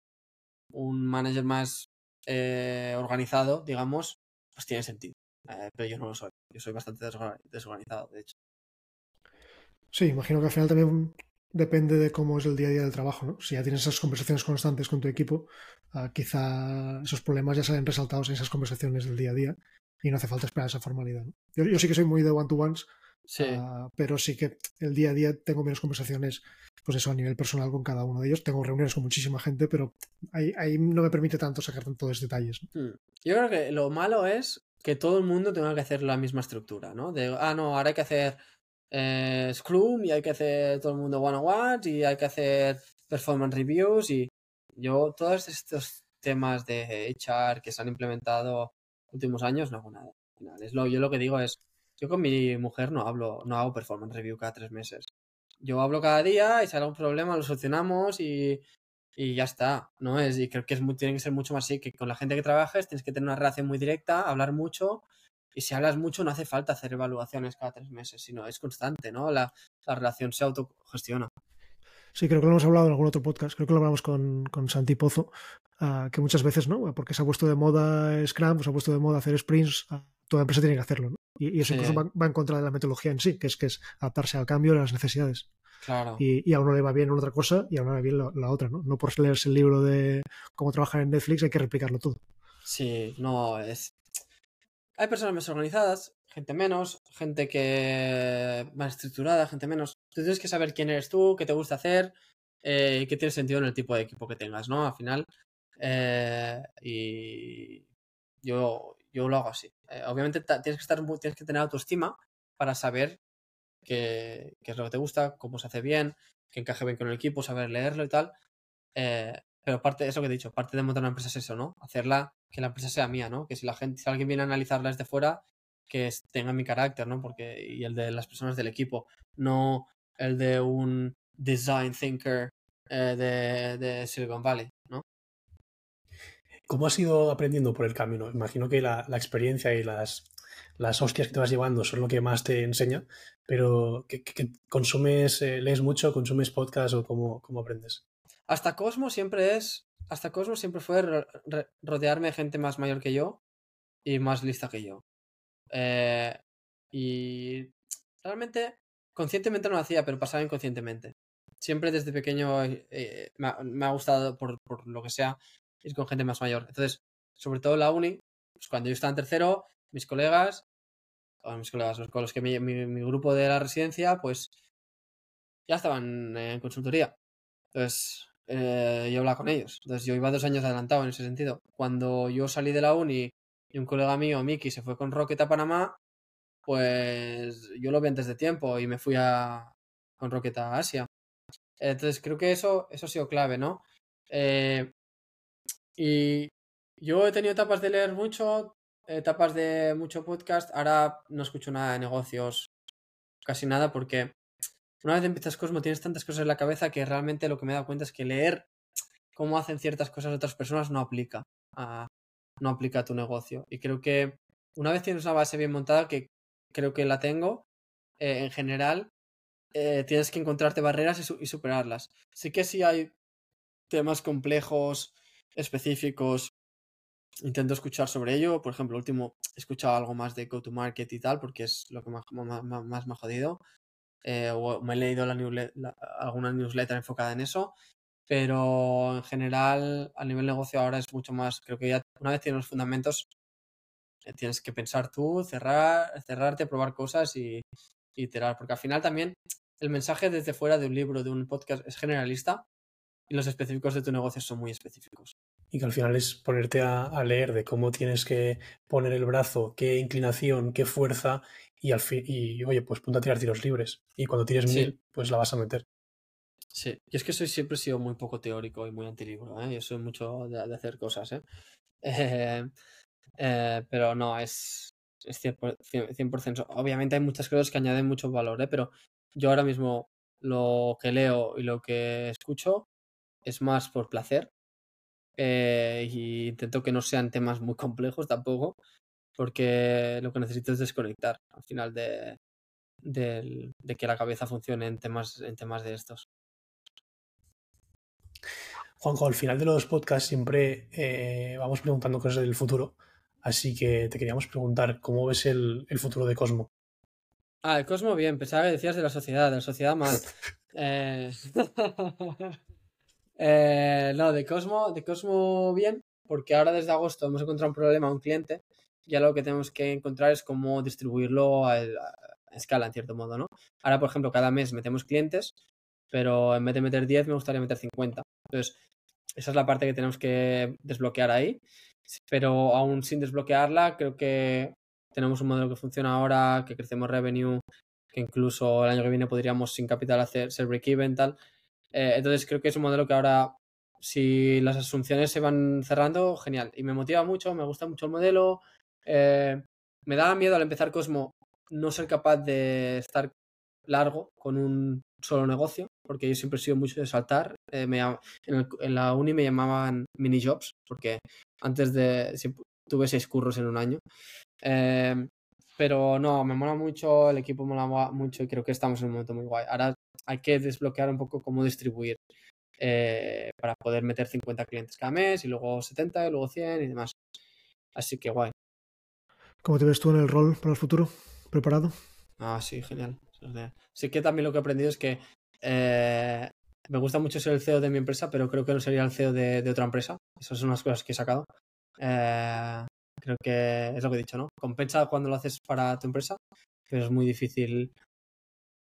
un manager más eh, organizado, digamos, pues tiene sentido. Eh, pero yo no lo soy. Yo soy bastante desorganizado, de hecho. Sí, imagino que al final también depende de cómo es el día a día del trabajo, ¿no? Si ya tienes esas conversaciones constantes con tu equipo, ah, quizá esos problemas ya salen resaltados en esas conversaciones del día a día y no hace falta esperar esa formalidad. Yo, yo, sí que soy muy de one-to-ones Sí. Ah, pero sí que el día a día tengo menos conversaciones, pues eso, a nivel personal con cada uno de ellos. Tengo reuniones con muchísima gente, pero ahí, ahí no me permite tanto sacar tantos detalles. Hmm. Yo creo que lo malo es que todo el mundo tenga que hacer la misma estructura, ¿no? De, ah, no, ahora hay que hacer eh, Scrum y hay que hacer todo el mundo one-on-one y hay que hacer performance reviews y yo todos estos temas de HR que se han implementado últimos años no hago nada. Es lo, yo lo que digo es, yo con mi mujer no hablo, no hago performance review cada tres meses. Yo hablo cada día y si hay algún problema lo solucionamos y, ya está, ¿no? Es, y creo que es muy, tiene que ser mucho más así, que con la gente que trabajes tienes que tener una relación muy directa, hablar mucho y si hablas mucho no hace falta hacer evaluaciones cada tres meses, sino es constante, ¿no? La, la relación se autogestiona. Sí, creo que lo hemos hablado en algún otro podcast, creo que lo hablamos con, con Santi Pozo, ah, que muchas veces, ¿no? Porque se ha puesto de moda Scrum, se ha puesto de moda hacer sprints, ah, toda empresa tiene que hacerlo, ¿no? Y, y eso Sí. incluso va, va en contra de la metodología en sí, que es que es adaptarse al cambio y a las necesidades. Claro. Y, y a uno le va bien una otra cosa y a uno le va bien la, la otra, ¿no? No por leerse el libro de cómo trabajar en Netflix hay que replicarlo todo. Sí, no, es... Hay personas más organizadas, gente menos, gente que más estructurada, gente menos. Tú tienes que saber quién eres tú, qué te gusta hacer eh, y qué tiene sentido en el tipo de equipo que tengas, ¿no? Al final. eh, y yo, yo lo hago así. Eh, obviamente tienes que estar, tienes que tener autoestima para saber qué, es lo que te gusta, cómo se hace bien, que encaje bien con el equipo, saber leerlo y tal. Eh, pero parte, eso que he dicho, parte de montar una empresa es eso, ¿no? Hacerla, que la empresa sea mía, ¿no? Que si la gente, si alguien viene a analizarla desde fuera, que es- tenga mi carácter, ¿no? Porque, y el de las personas del equipo, no el de un design thinker eh, de, Silicon Valley. ¿Cómo has ido aprendiendo por el camino? Imagino que la, experiencia y las, las hostias que te vas llevando son lo que más te enseña, pero ¿qué, qué- consumes, eh, lees mucho, consumes podcast o cómo, cómo aprendes? Hasta Cosmo siempre es. Hasta Cosmo siempre fue rodearme de gente más mayor que yo y más lista que yo. Eh, y realmente, conscientemente no lo hacía, pero pasaba inconscientemente. Siempre desde pequeño eh, me, ha, me ha gustado, por, por lo que sea, ir con gente más mayor. Entonces, sobre todo la uni, pues cuando yo estaba en tercero, mis colegas, mis colegas, con los que mi grupo de la residencia, pues ya estaban en consultoría. Entonces, eh, yo hablaba con ellos. Entonces, yo iba dos años adelantado en ese sentido. Cuando yo salí de la uni y un colega mío, Miki, se fue con Rocket a Panamá, pues yo lo vi antes de tiempo y me fui a, con Rocket a Asia. Entonces, creo que eso, eso ha sido clave, ¿no? Eh, y yo he tenido etapas de leer mucho, etapas de mucho podcast. Ahora no escucho nada de negocios, casi nada, porque una vez empiezas Cosmo tienes tantas cosas en la cabeza que realmente lo que me he dado cuenta es que leer cómo hacen ciertas cosas otras personas no aplica a, no aplica a tu negocio. Y creo que una vez tienes una base bien montada, que creo que la tengo, eh, en general, eh, tienes que encontrarte barreras y, su- y superarlas. Sí que si hay temas complejos, específicos, intento escuchar sobre ello. Por ejemplo, último, he escuchado algo más de go-to-market y tal, porque es lo que más, más, más- me ha jodido. Eh, o me he leído la newsle- la- alguna newsletter enfocada en eso. Pero en general, a nivel negocio ahora es mucho más, creo que ya una vez tienes los fundamentos, eh, tienes que pensar tú, cerrar, cerrarte, probar cosas y, y iterar. Porque al final también el mensaje desde fuera de un libro, de un podcast, es generalista y los específicos de tu negocio son muy específicos. Y que al final es ponerte a, a leer de cómo tienes que poner el brazo, qué inclinación, qué fuerza, y al fin, y oye, pues ponte a tirar tiros libres. Y cuando tires Sí. mil, pues la vas a meter. Sí, y es que soy siempre he sido muy poco teórico y muy antilibro, ¿eh? Yo soy mucho de, de hacer cosas, ¿eh? Eh, eh, pero no, es, es 100%, 100%. Obviamente hay muchas cosas que añaden mucho valor, ¿eh? Pero yo ahora mismo lo que leo y lo que escucho es más por placer. eh, y intento que no sean temas muy complejos tampoco, porque lo que necesito es desconectar al final de, del- de que la cabeza funcione en temas, en temas de estos. Juanjo, al final de los podcasts siempre eh, vamos preguntando cosas del futuro. Así que te queríamos preguntar cómo ves el, el futuro de Cosmo. Ah, el Cosmo bien, pensaba que decías de la sociedad, de la sociedad mal. Eh, eh, no, de Cosmo, de Cosmo bien, porque ahora desde agosto hemos encontrado un problema a un cliente y ahora lo que tenemos que encontrar es cómo distribuirlo al- escala en cierto modo, ¿no? Ahora, por ejemplo, cada mes metemos clientes, pero en vez de meter 10 me gustaría meter 50. Entonces, esa es la parte que tenemos que desbloquear ahí. Pero aún sin desbloquearla, creo que tenemos un modelo que funciona ahora, que crecemos revenue, que incluso el año que viene podríamos sin capital hacer ser break-even, tal. Eh, entonces creo que es un modelo que ahora, si las asunciones se van cerrando, genial. Y me motiva mucho, me gusta mucho el modelo. Eh, me da miedo al empezar Cosmo no ser capaz de estar largo con un solo negocio, porque yo siempre he sido mucho de saltar. Eh, me, en, la uni me llamaban mini jobs, porque antes de tuve seis curros en un año. Eh, pero no, me mola mucho, el equipo mola mucho y creo que estamos en un momento muy guay. Ahora hay que desbloquear un poco cómo distribuir eh, para poder meter 50 clientes cada mes y luego 70 y luego 100 y demás. Así que guay. ¿Cómo te ves tú en el rol para el futuro? ¿Preparado? Ah, sí, genial. Sí que también lo que he aprendido es que eh, me gusta mucho ser el CEO de mi empresa, pero creo que no sería el CEO de, otra empresa. Esas son unas cosas que he sacado. Eh, creo que es lo que he dicho, ¿no? Compensa cuando lo haces para tu empresa, pero es muy difícil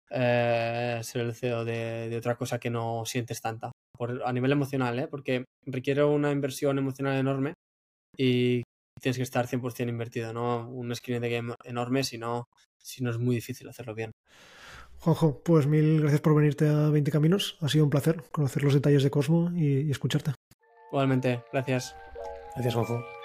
eh, ser el CEO de, otra cosa que no sientes tanta. a nivel emocional, ¿eh? Porque requiere una inversión emocional enorme y tienes que estar 100% invertido, no un screen de game enorme, sino, si no es muy difícil hacerlo bien. Juanjo, pues mil gracias por venirte a 20 Caminos. Ha sido un placer conocer los detalles de Cosmo y, y escucharte. Igualmente, gracias. Gracias, Juanjo.